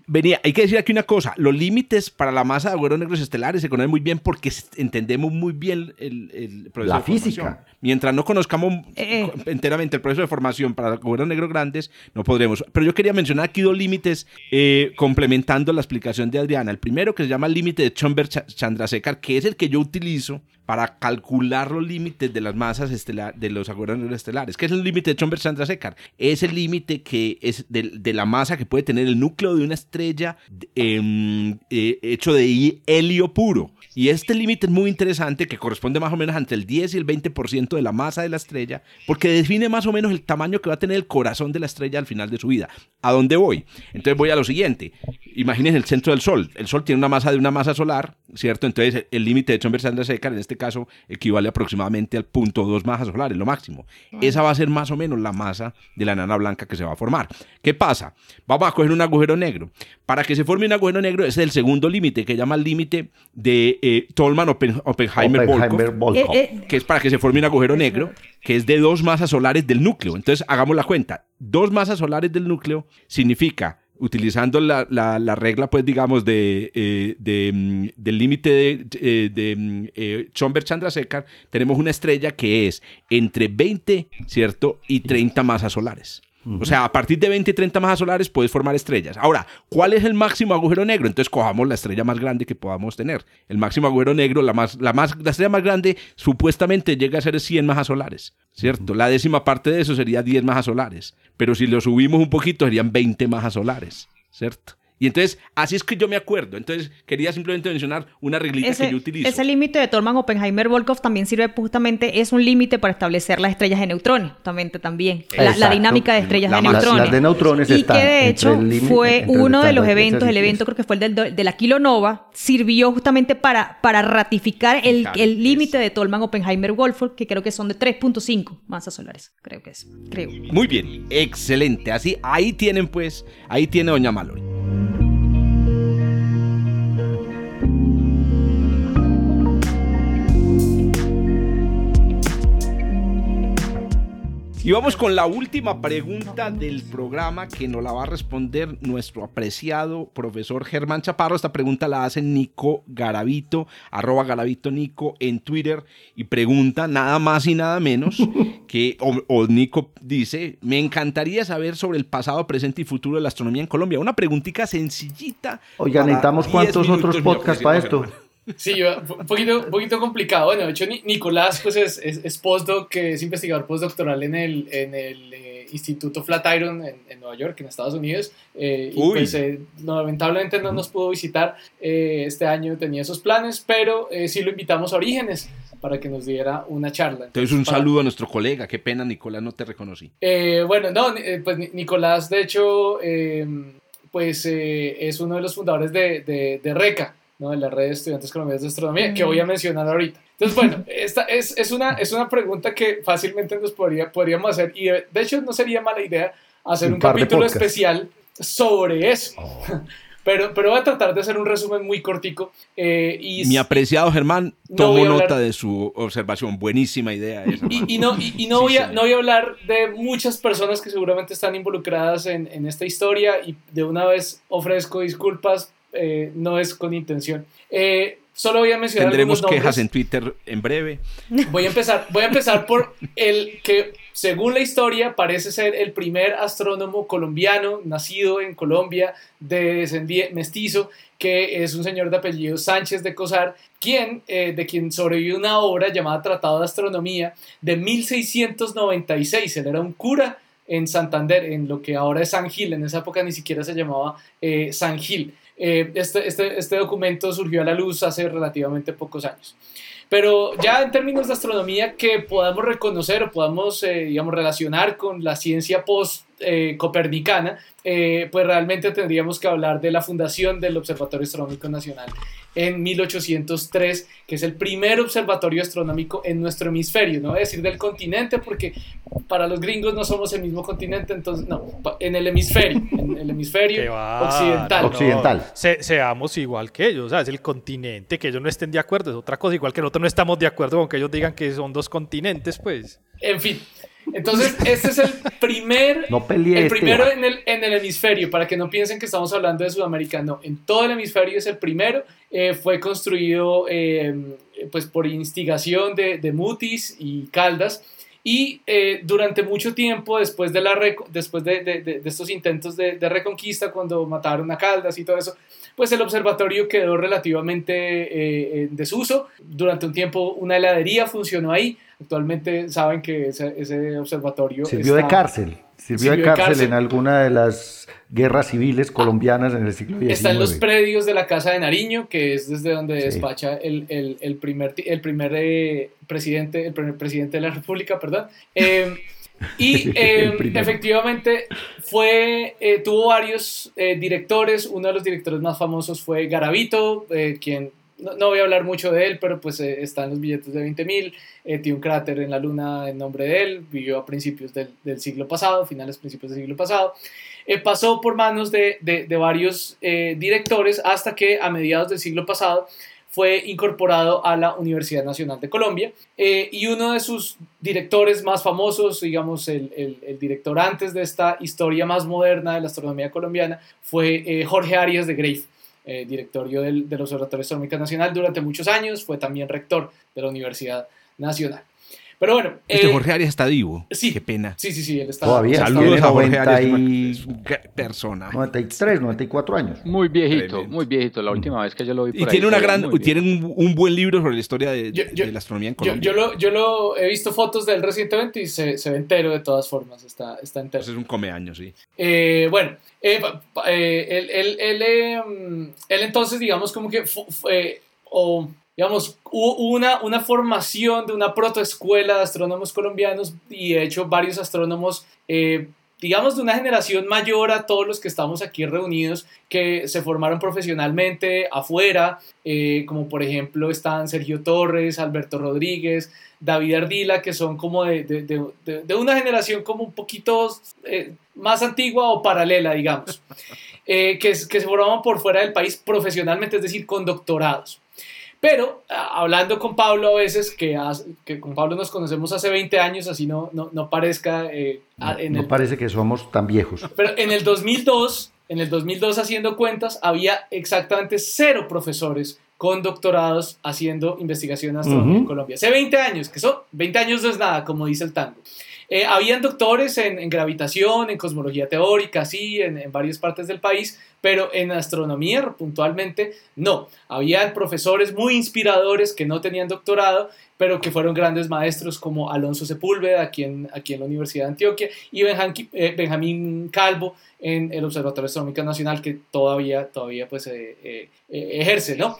Venía, hay que decir aquí una cosa, los límites para la masa de agujeros negros estelares se conocen muy bien porque entendemos muy bien el, proceso la de física. Formación. Mientras no conozcamos eh, eh. enteramente el proceso de formación para agujeros negros grandes, no podremos. Pero yo quería mencionar aquí dos límites eh, complementando la explicación de Adriana. El primero que se llama el límite de Chomber-Chandrasekhar, que es el que yo utilizo para calcular los límites de las masas estelar, de los agujeros estelares. ¿Qué es el límite de Chomber-Chandrasekhar? Es el límite que es de, la masa que puede tener el núcleo de una estrella em, eh, hecho de helio puro. Y este límite es muy interesante, que corresponde más o menos entre el 10 y el 20% de la masa de la estrella, porque define más o menos el tamaño que va a tener el corazón de la estrella al final de su vida. ¿A dónde voy? Entonces voy a lo siguiente. Imaginen el centro del Sol. El Sol tiene una masa de una masa solar, ¿cierto? Entonces el límite de Chomber-Chandrasekhar en este caso equivale aproximadamente al punto 2 masas solares, lo máximo. Esa va a ser más o menos la masa de la nana blanca que se va a formar. ¿Qué pasa? Vamos a coger un agujero negro. Para que se forme un agujero negro, es el segundo límite, que llama el límite de eh, Tolman-Oppenheimer-Volkoff, eh, eh, que es para que se forme un agujero negro, que es de dos masas solares del núcleo. Entonces, hagamos la cuenta. Dos masas solares del núcleo significa utilizando la, la, regla, pues digamos, de, eh, mm, del límite de, eh, de mm, eh, Chomber-Chandrasekhar, tenemos una estrella que es entre 20, ¿cierto? Y 30 masas solares. O sea, a partir de 20 y 30 masas solares puedes formar estrellas. Ahora, ¿cuál es el máximo agujero negro? Entonces cojamos la estrella más grande que podamos tener. El máximo agujero negro, la, más, la, más, la estrella más grande, supuestamente llega a ser 100 masas solares, ¿cierto? La décima parte de eso sería 10 masas solares. Pero si lo subimos un poquito, serían 20 masas solares, ¿cierto? Y entonces, así es que yo me acuerdo. Entonces, quería simplemente mencionar una reglita que yo utilizo. Ese límite de Tolman Oppenheimer Volkov también sirve justamente, es un límite para establecer las estrellas de neutrones, justamente también. La, dinámica de estrellas de neutrones. Las, de neutrones y que de hecho fue uno de los eventos, el evento creo que fue el del, de la kilonova, sirvió justamente para, para ratificar el límite de Tolman Oppenheimer Volkov, que creo que son de 3.5 masas solares. Creo que es. Creo. Muy bien, excelente. Así, ahí tienen pues, ahí tiene Doña Mallory. Y vamos con la última pregunta del programa que nos la va a responder nuestro apreciado profesor Germán Chaparro. Esta pregunta la hace Nico Garavito, arroba Garavito Nico en Twitter y pregunta nada más y nada menos que, o, Nico dice, me encantaría saber sobre el pasado, presente y futuro de la astronomía en Colombia. Una preguntita sencillita. Oiga, necesitamos cuántos otros podcasts para esto. Sí, un poquito, un poquito complicado. Bueno, de hecho, Nicolás pues es, es, postdoc, que es investigador postdoctoral en el, en el eh, Instituto Flatiron en, en, Nueva York, en Estados Unidos. Eh, y pues eh, lamentablemente no nos pudo visitar este año, tenía esos planes, pero sí lo invitamos a Orígenes para que nos diera una charla. Entonces, un saludo a nuestro colega. Qué pena, Nicolás, no te reconocí. bueno, no, pues Nicolás, de hecho, pues es uno de los fundadores de, de, de RECA ¿no? de la red de estudiantes colombianos de astronomía, que voy a mencionar ahorita. Entonces, bueno, esta es, es, una, es una pregunta que fácilmente nos podría, podríamos hacer, y de, hecho no sería mala idea hacer un, capítulo especial sobre eso. Oh. Pero, pero voy a tratar de hacer un resumen muy cortico. Eh, y Mi apreciado Germán, tomo nota de su observación. Buenísima idea esa. Y, y, no, y, no, voy a, no voy a hablar de muchas personas que seguramente están involucradas en, en esta historia y de una vez ofrezco disculpas eh, no es con intención. Eh, solo voy a mencionar. Tendremos quejas en Twitter en breve. Voy a empezar, voy a empezar por el que, según la historia, parece ser el primer astrónomo colombiano nacido en Colombia de descendiente mestizo, que es un señor de apellido Sánchez de Cosar, quien, eh, de quien sobrevivió una obra llamada Tratado de Astronomía de 1696. Él era un cura en Santander, en lo que ahora es San Gil, en esa época ni siquiera se llamaba San Gil. Este, este, este documento surgió a la luz hace relativamente pocos años. Pero ya en términos de astronomía que podamos reconocer o podamos, eh, digamos, relacionar con la ciencia post-copernicana, eh, pues realmente tendríamos que hablar de la fundación del Observatorio Astronómico Nacional en 1803, que es el primer observatorio astronómico en nuestro hemisferio, no voy a decir del continente, porque para los gringos no somos el mismo continente, entonces, no, en el hemisferio, en el hemisferio occidental. occidental. seamos igual que ellos, o sea, es el continente, que ellos no estén de acuerdo, es otra cosa, igual que nosotros no estamos de acuerdo con que ellos digan que son dos continentes, pues. En fin, entonces, este es el primer, el primero en el, en el, hemisferio, para que no piensen que estamos hablando de Sudamérica, no, en todo el hemisferio es el primero, eh, fue construido eh, pues por instigación de, de, Mutis y Caldas, y eh, durante mucho tiempo, después de, la después de, de, de estos intentos de, reconquista, cuando mataron a Caldas y todo eso, pues el observatorio quedó relativamente en desuso. Durante un tiempo una heladería funcionó ahí, Actualmente saben que ese, observatorio... Sirvió de cárcel. Sirvió, de, cárcel en alguna de las guerras civiles colombianas en el siglo XIX. Está en los predios de la Casa de Nariño, que es desde donde despacha el, el, primer, el primer eh, presidente, el primer presidente de la República, perdón. Em, y em, efectivamente fue, eh, tuvo varios eh, directores. Uno de los directores más famosos fue Garavito, quien no, voy a hablar mucho de él, pero pues eh, está en los billetes de 20 mil, eh, tiene un cráter en la luna en nombre de él, vivió a principios del, del siglo pasado, finales principios del siglo pasado. Eh, pasó por manos de, de, varios directores hasta que a mediados del siglo pasado fue incorporado a la Universidad Nacional de Colombia y uno de sus directores más famosos, digamos el, el, el, director antes de esta historia más moderna de la astronomía colombiana, fue Jorge Arias de Greif. Eh, directorio del, del Observatorio Astronómico Nacional durante muchos años, fue también rector de la Universidad Nacional. Pero bueno. Este eh, Jorge Arias está vivo. Sí. Qué pena. Sí, sí, sí, él está. Todavía. Saludos a Jorge Arias. Es una persona. 93, 94 años. Muy viejito, muy viejito. La última vez que yo lo vi. Por y tiene, una gran, tiene un, buen libro sobre la historia de, la astronomía en Colombia. Yo, lo, yo, lo, he visto fotos de él recientemente y se, se ve entero de todas formas. Está, está entero. Pues es un comeaños, sí. Eh, bueno, eh, él, él, él, él, entonces, digamos, como que. o digamos, hubo una, una formación de una protoescuela de astrónomos colombianos y de hecho varios astrónomos, eh, digamos, de una generación mayor a todos los que estamos aquí reunidos, que se formaron profesionalmente afuera, eh, como por ejemplo están Sergio Torres, Alberto Rodríguez, David Ardila, que son como de, de, de, de una generación como un poquito eh, más antigua o paralela, digamos, que, que se formaban por fuera del país profesionalmente, es decir, con doctorados. Pero hablando con Pablo a veces, que, que, con Pablo nos conocemos hace 20 años, así no, no, no parezca... Eh, no, parece que somos tan viejos. Pero en el 2002, en el 2002 haciendo cuentas, había exactamente cero profesores con doctorados haciendo investigación astronómica en Colombia. Hace 20 años, que son 20 años no es nada, como dice el tango. Eh, habían doctores en, gravitación, en cosmología teórica, sí, en, varias partes del país, pero en astronomía puntualmente no. Habían profesores muy inspiradores que no tenían doctorado, pero que fueron grandes maestros como Alonso Sepúlveda aquí en, aquí en la Universidad de Antioquia y eh, Benjamín Calvo en el Observatorio Astronómico Nacional que todavía, todavía pues, eh, ejerce. ¿no?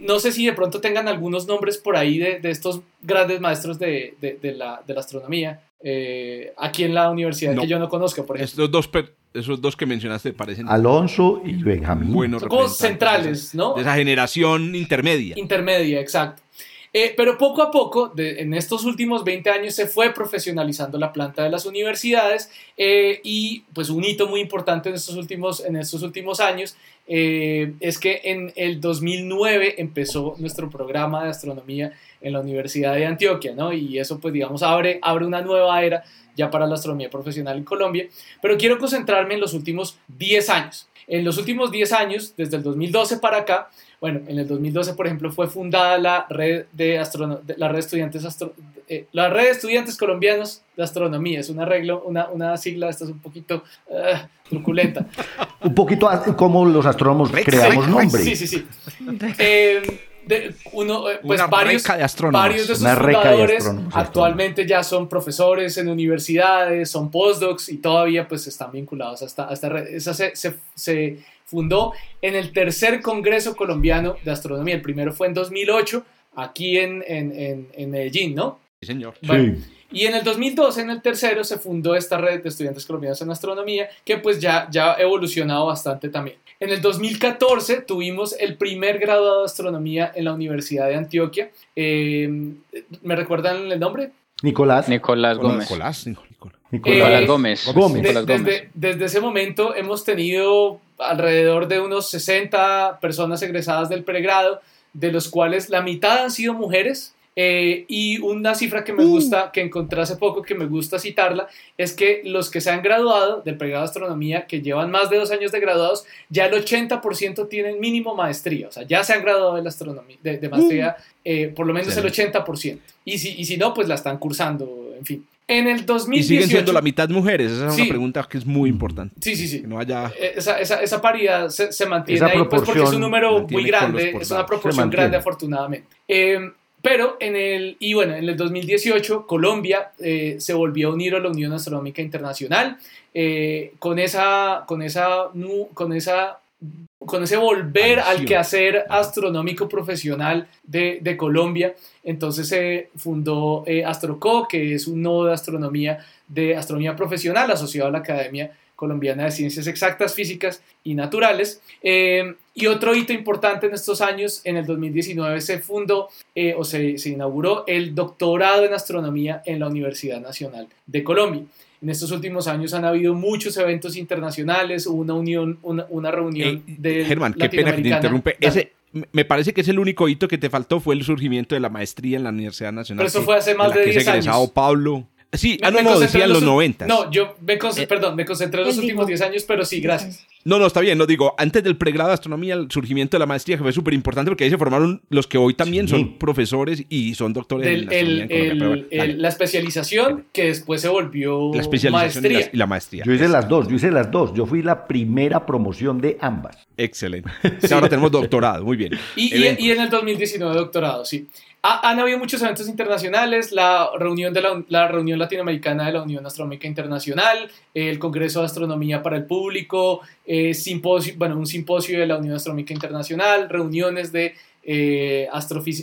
no sé si de pronto tengan algunos nombres por ahí de, estos grandes maestros de, de, de la astronomía eh, aquí en la universidad que yo no conozco, por ejemplo. Esos dos, esos dos que mencionaste parecen... Alonso y Benjamín. Buenos Son centrales, ¿no? De esa generación intermedia. Intermedia, exacto. Eh, pero poco a poco, en estos últimos 20 años, se fue profesionalizando la planta de las universidades eh, y pues un hito muy importante en estos últimos, en estos últimos años es que en el 2009 empezó nuestro programa de astronomía en la Universidad de Antioquia, ¿no? Y eso pues digamos abre, abre una nueva era ya para la astronomía profesional en Colombia, pero quiero concentrarme en los últimos 10 años. En los últimos 10 años, desde el 2012 para acá, bueno, en el 2012, por ejemplo, fue fundada la red de, la red estudiantes eh, red de estudiantes colombianos de astronomía. Es un arreglo, una, una sigla, esta es un poquito uh, truculenta. un poquito como los astrónomos creamos nombres. Sí, sí, sí. Eh, de, uno, eh, pues varios, de varios de sus fundadores actualmente ya son profesores en universidades, son postdocs y todavía pues están vinculados a esta, red. Esa se, se, fundó en el tercer Congreso Colombiano de Astronomía. El primero fue en 2008, aquí en, en, en, Medellín, ¿no? Sí, señor. Y en el 2012, en el tercero, se fundó esta red de estudiantes colombianos en astronomía, que pues ya, ya ha evolucionado bastante también. En el 2014 tuvimos el primer graduado de astronomía en la Universidad de Antioquia. Eh, ¿Me recuerdan el nombre? Nicolás. Nicolás Gómez. Nicolás, Nicolás, eh, Gómez. Desde, desde, ese momento hemos tenido alrededor de unos 60 personas egresadas del pregrado, de los cuales la mitad han sido mujeres eh, y una cifra que me gusta, que encontré hace poco, que me gusta citarla, es que los que se han graduado del pregrado de astronomía, que llevan más de dos años de graduados, ya el 80% tienen mínimo maestría, o sea, ya se han graduado de la astronomía, de, maestría, eh, por lo menos el 80%. Y si, y si no, pues la están cursando, en fin. En el 2018... Y siguen siendo la mitad mujeres, esa es una pregunta que es muy importante. Sí, sí, sí. no haya... Eh, esa, esa, esa paridad se, mantiene ahí, pues porque es un número muy grande, es una proporción grande afortunadamente. Eh, pero en el, y bueno, en el 2018 Colombia eh, se volvió a unir a la Unión Astronómica Internacional eh, con esa, con esa, con esa, con ese volver al quehacer astronómico profesional de, de Colombia. Entonces se fundó eh, AstroCo, que es un nodo de astronomía, de astronomía profesional asociado a la Academia Colombiana de Ciencias Exactas, Físicas y Naturales. Eh, y otro hito importante en estos años, en el 2019 se fundó eh, o se, se, inauguró el doctorado en astronomía en la Universidad Nacional de Colombia. En estos últimos años han habido muchos eventos internacionales, hubo una unión, una, una reunión eh, de... Germán, qué pena que te interrumpe. Ese, me parece que es el único hito que te faltó fue el surgimiento de la maestría en la Universidad Nacional. Pero eso fue hace más de 10 años. Pablo. Sí, ah, no, no, decía en los, 90. No, yo me concentré, perdón, me concentré en los últimos 10 años, pero sí, gracias. No, no, está bien, no digo, antes del pregrado de astronomía, el surgimiento de la maestría que fue súper importante porque ahí se formaron los que hoy también son profesores y son doctores en el, La especialización que después se volvió la especialización maestría. Y, la, maestría. Yo hice las dos, yo hice las dos, yo fui la primera promoción de ambas. Excelente. Ahora tenemos doctorado, muy bien. Y, y, en el 2019 doctorado, sí han habido muchos eventos internacionales, la reunión, de la, reunión latinoamericana de la Unión Astronómica Internacional, el Congreso de Astronomía para el Público, eh, bueno, un simposio de la Unión Astronómica Internacional, reuniones de, eh,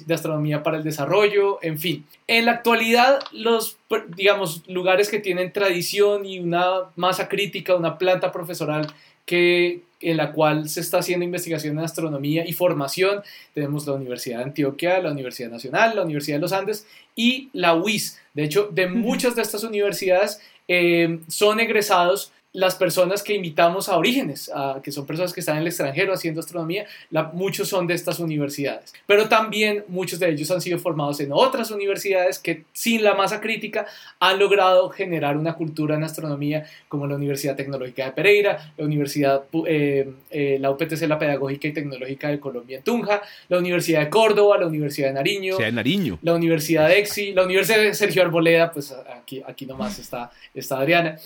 de astronomía para el desarrollo, en fin. En la actualidad, los, digamos, lugares que tienen tradición y una masa crítica, una planta profesoral que, en la cual se está haciendo investigación en astronomía y formación. Tenemos la Universidad de Antioquia, la Universidad Nacional, la Universidad de los Andes y la UIS. De hecho, de muchas de estas universidades eh, son egresados las personas que invitamos a Orígenes, que son personas que están en el extranjero haciendo astronomía, muchos son de estas universidades. Pero también muchos de ellos han sido formados en otras universidades que sin la masa crítica han logrado generar una cultura en astronomía como la Universidad Tecnológica de Pereira, la Universidad, eh, eh, la UPTC, la Pedagógica y Tecnológica de Colombia en Tunja, la Universidad de Córdoba, la Universidad de Nariño, Nariño. la Universidad de EXI, la Universidad de Sergio Arboleda, pues aquí, aquí nomás está, está Adriana.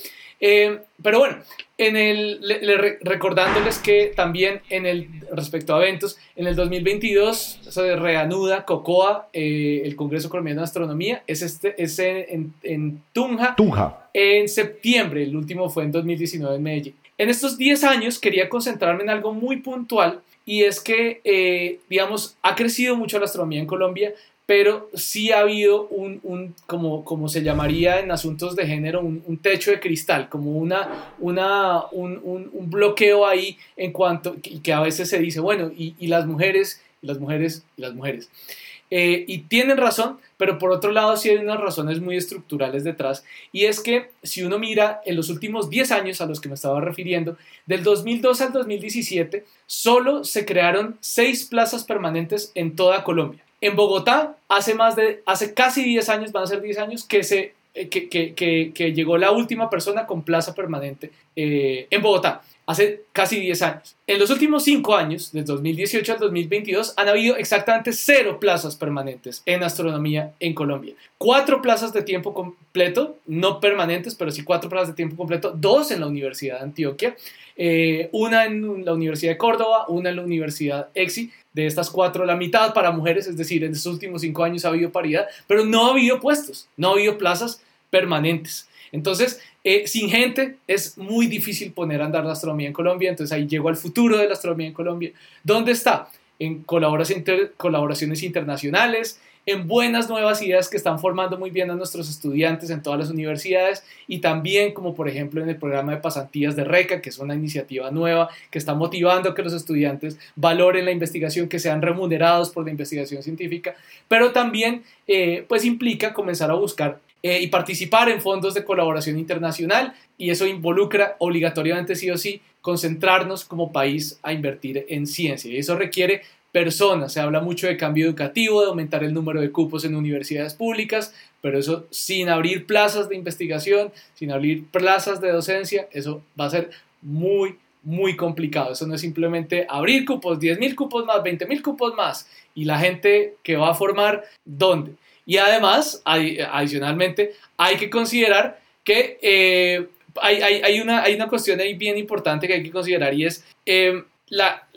Eh, pero bueno, en el, recordándoles que también en el, respecto a eventos, en el 2022 se reanuda COCOA, eh, el Congreso Colombiano de Astronomía, es, este, es en, en, Tunja, Tunja, en septiembre, el último fue en 2019 en Medellín. En estos 10 años quería concentrarme en algo muy puntual y es que, eh, digamos, ha crecido mucho la astronomía en Colombia, pero sí ha habido un, un como, como, se llamaría en asuntos de género, un, techo de cristal, como una, una, un, un, bloqueo ahí en cuanto, y que a veces se dice, bueno, y, y las mujeres, y las mujeres, y las mujeres. Eh, y tienen razón, pero por otro lado sí hay unas razones muy estructurales detrás. Y es que si uno mira en los últimos 10 años a los que me estaba refiriendo, del 2002 al 2017, solo se crearon 6 plazas permanentes en toda Colombia. En Bogotá, hace, más de, hace casi 10 años, van a ser 10 años, que, se, eh, que, que, que, llegó la última persona con plaza permanente eh, en Bogotá hace casi 10 años. En los últimos 5 años, desde 2018 al 2022, han habido exactamente cero plazas permanentes en astronomía en Colombia. Cuatro plazas de tiempo completo, no permanentes, pero sí cuatro plazas de tiempo completo, dos en la Universidad de Antioquia, eh, una en la Universidad de Córdoba, una en la Universidad EXI. De estas cuatro, la mitad para mujeres, es decir, en estos últimos cinco años ha habido paridad, pero no ha habido puestos, no ha habido plazas permanentes. Entonces, Eh, sin gente es muy difícil poner a andar la astronomía en Colombia, entonces ahí llegó al futuro de la astronomía en Colombia. ¿Dónde está? En colaboraciones internacionales, en buenas nuevas ideas que están formando muy bien a nuestros estudiantes en todas las universidades y también como por ejemplo en el programa de pasantías de RECA, que es una iniciativa nueva que está motivando a que los estudiantes valoren la investigación, que sean remunerados por la investigación científica, pero también eh, pues implica comenzar a buscar eh, y participar en fondos de colaboración internacional y eso involucra obligatoriamente sí o sí concentrarnos como país a invertir en ciencia y eso requiere personas. Se habla mucho de cambio educativo, de aumentar el número de cupos en universidades públicas, pero eso sin abrir plazas de investigación, sin abrir plazas de docencia, eso va a ser muy, muy complicado. Eso no es simplemente abrir cupos, 10 mil cupos más, 20 mil cupos más, y la gente que va a formar, ¿dónde? Y además, adicionalmente, hay que considerar que eh, hay, hay, hay, una, hay una cuestión ahí bien importante que hay que considerar y es... Eh, la,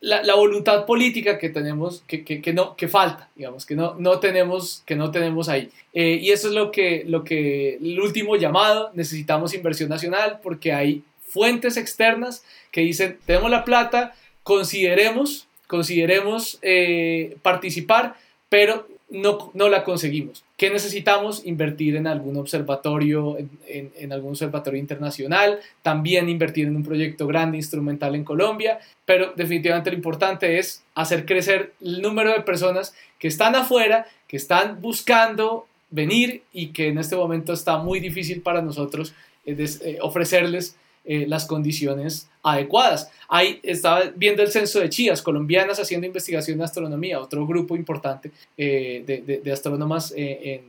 la, voluntad política que tenemos, que, que, no, que falta, digamos, que no, no, tenemos, que no tenemos ahí. Eh, y eso es lo que, lo que, el último llamado, necesitamos inversión nacional porque hay fuentes externas que dicen, tenemos la plata, consideremos, consideremos eh, participar, pero no, no la conseguimos. ¿Qué necesitamos? Invertir en algún observatorio, en, en, algún observatorio internacional, también invertir en un proyecto grande instrumental en Colombia, pero definitivamente lo importante es hacer crecer el número de personas que están afuera, que están buscando venir y que en este momento está muy difícil para nosotros eh, eh, ofrecerles eh, las condiciones adecuadas. Ahí estaba viendo el censo de chías colombianas haciendo investigación de astronomía, otro grupo importante eh, de, de, astrónomas eh,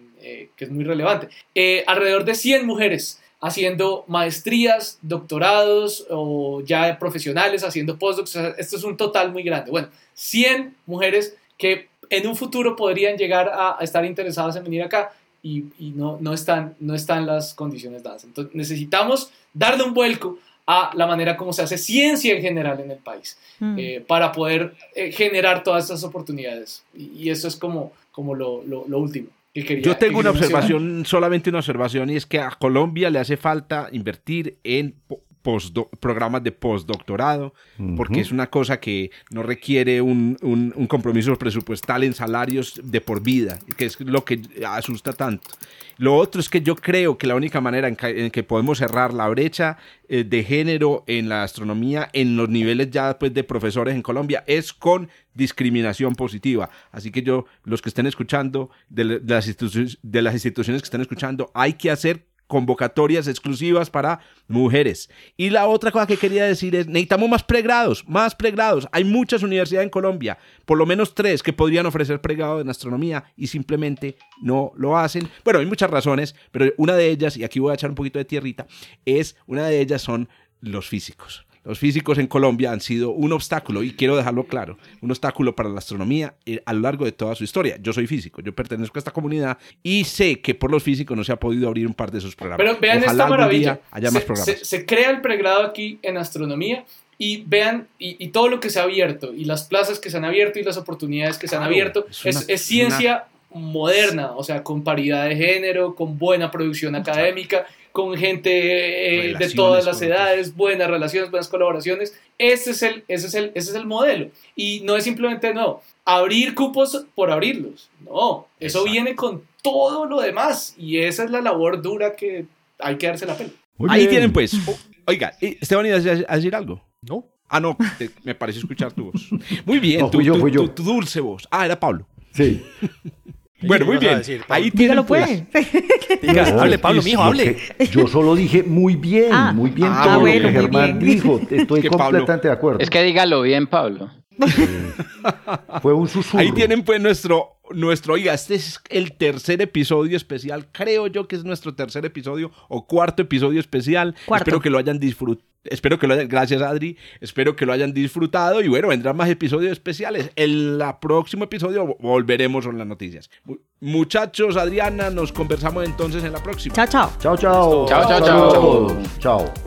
que es muy relevante. alrededor de 100 mujeres haciendo maestrías, doctorados o ya profesionales haciendo postdocs. esto es un total muy grande. Bueno, 100 mujeres que en un futuro podrían llegar a, estar interesadas en venir acá y, y, no, no, están, no están las condiciones dadas. Entonces necesitamos darle un vuelco a la manera como se hace ciencia en general en el país, mm. eh, para poder eh, generar todas esas oportunidades. Y, eso es como, como lo, lo, último. Que quería, Yo tengo una observación, solamente una observación, y es que a Colombia le hace falta invertir en programas de postdoctorado, porque es una cosa que no requiere un, un, compromiso presupuestal en salarios de por vida, que es lo que asusta tanto. Lo otro es que yo creo que la única manera en que, podemos cerrar la brecha eh, de género en la astronomía, en los niveles ya pues, de profesores en Colombia, es con discriminación positiva. Así que yo, los que estén escuchando, de, las, de las instituciones que estén escuchando, hay que hacer convocatorias exclusivas para mujeres. Y la otra cosa que quería decir es, necesitamos más pregrados, más pregrados. Hay muchas universidades en Colombia, por lo menos tres, que podrían ofrecer pregrado en astronomía y simplemente no lo hacen. Bueno, hay muchas razones, pero una de ellas, y aquí voy a echar un poquito de tierrita, es, una de ellas son los físicos. Los físicos en Colombia han sido un obstáculo, y quiero dejarlo claro, un obstáculo para la astronomía eh, a lo largo de toda su historia. Yo soy físico, yo pertenezco a esta comunidad y sé que por los físicos no se ha podido abrir un par de esos programas. Pero vean esta maravilla. Haya más programas. Se, crea el pregrado aquí en astronomía y vean y, todo lo que se ha abierto y las plazas que se han abierto y las oportunidades que se han abierto es, ciencia moderna, o sea, con paridad de género, con buena producción académica con gente eh, de todas las edades, buenas relaciones, buenas colaboraciones. Ese es, el, ese, es el, ese es el modelo. Y no es simplemente, no, abrir cupos por abrirlos. No, eso viene con todo lo demás. Y esa es la labor dura que hay que darse la pena. Ahí tienen pues. Oiga, Esteban, ¿ibas a decir algo? No. Ah, no, me pareció escuchar tu voz. Muy bien, tu, yo, yo. tu, dulce voz. Ah, era Pablo. Sí. Bueno, muy bien. Ahí Dígalo pues. Diga, hable, Pablo, mijo, hable. Yo solo dije muy bien, ah. muy bien ah, todo lo que Germán dijo. Estoy completamente de acuerdo. Es que dígalo bien, Pablo. Fue un susurro. Ahí tienen pues nuestro nuestro, oiga, este es el tercer episodio especial, creo yo que es nuestro tercer episodio o cuarto episodio especial. Espero que lo hayan disfrutado. Espero que lo hayan, gracias Adri, espero que lo hayan disfrutado y bueno, vendrán más episodios especiales. En el próximo episodio volveremos con las noticias. Muchachos, Adriana, nos conversamos entonces en la próxima. Chao, chao. Chao, chao. Chao, chao, chao. Chao.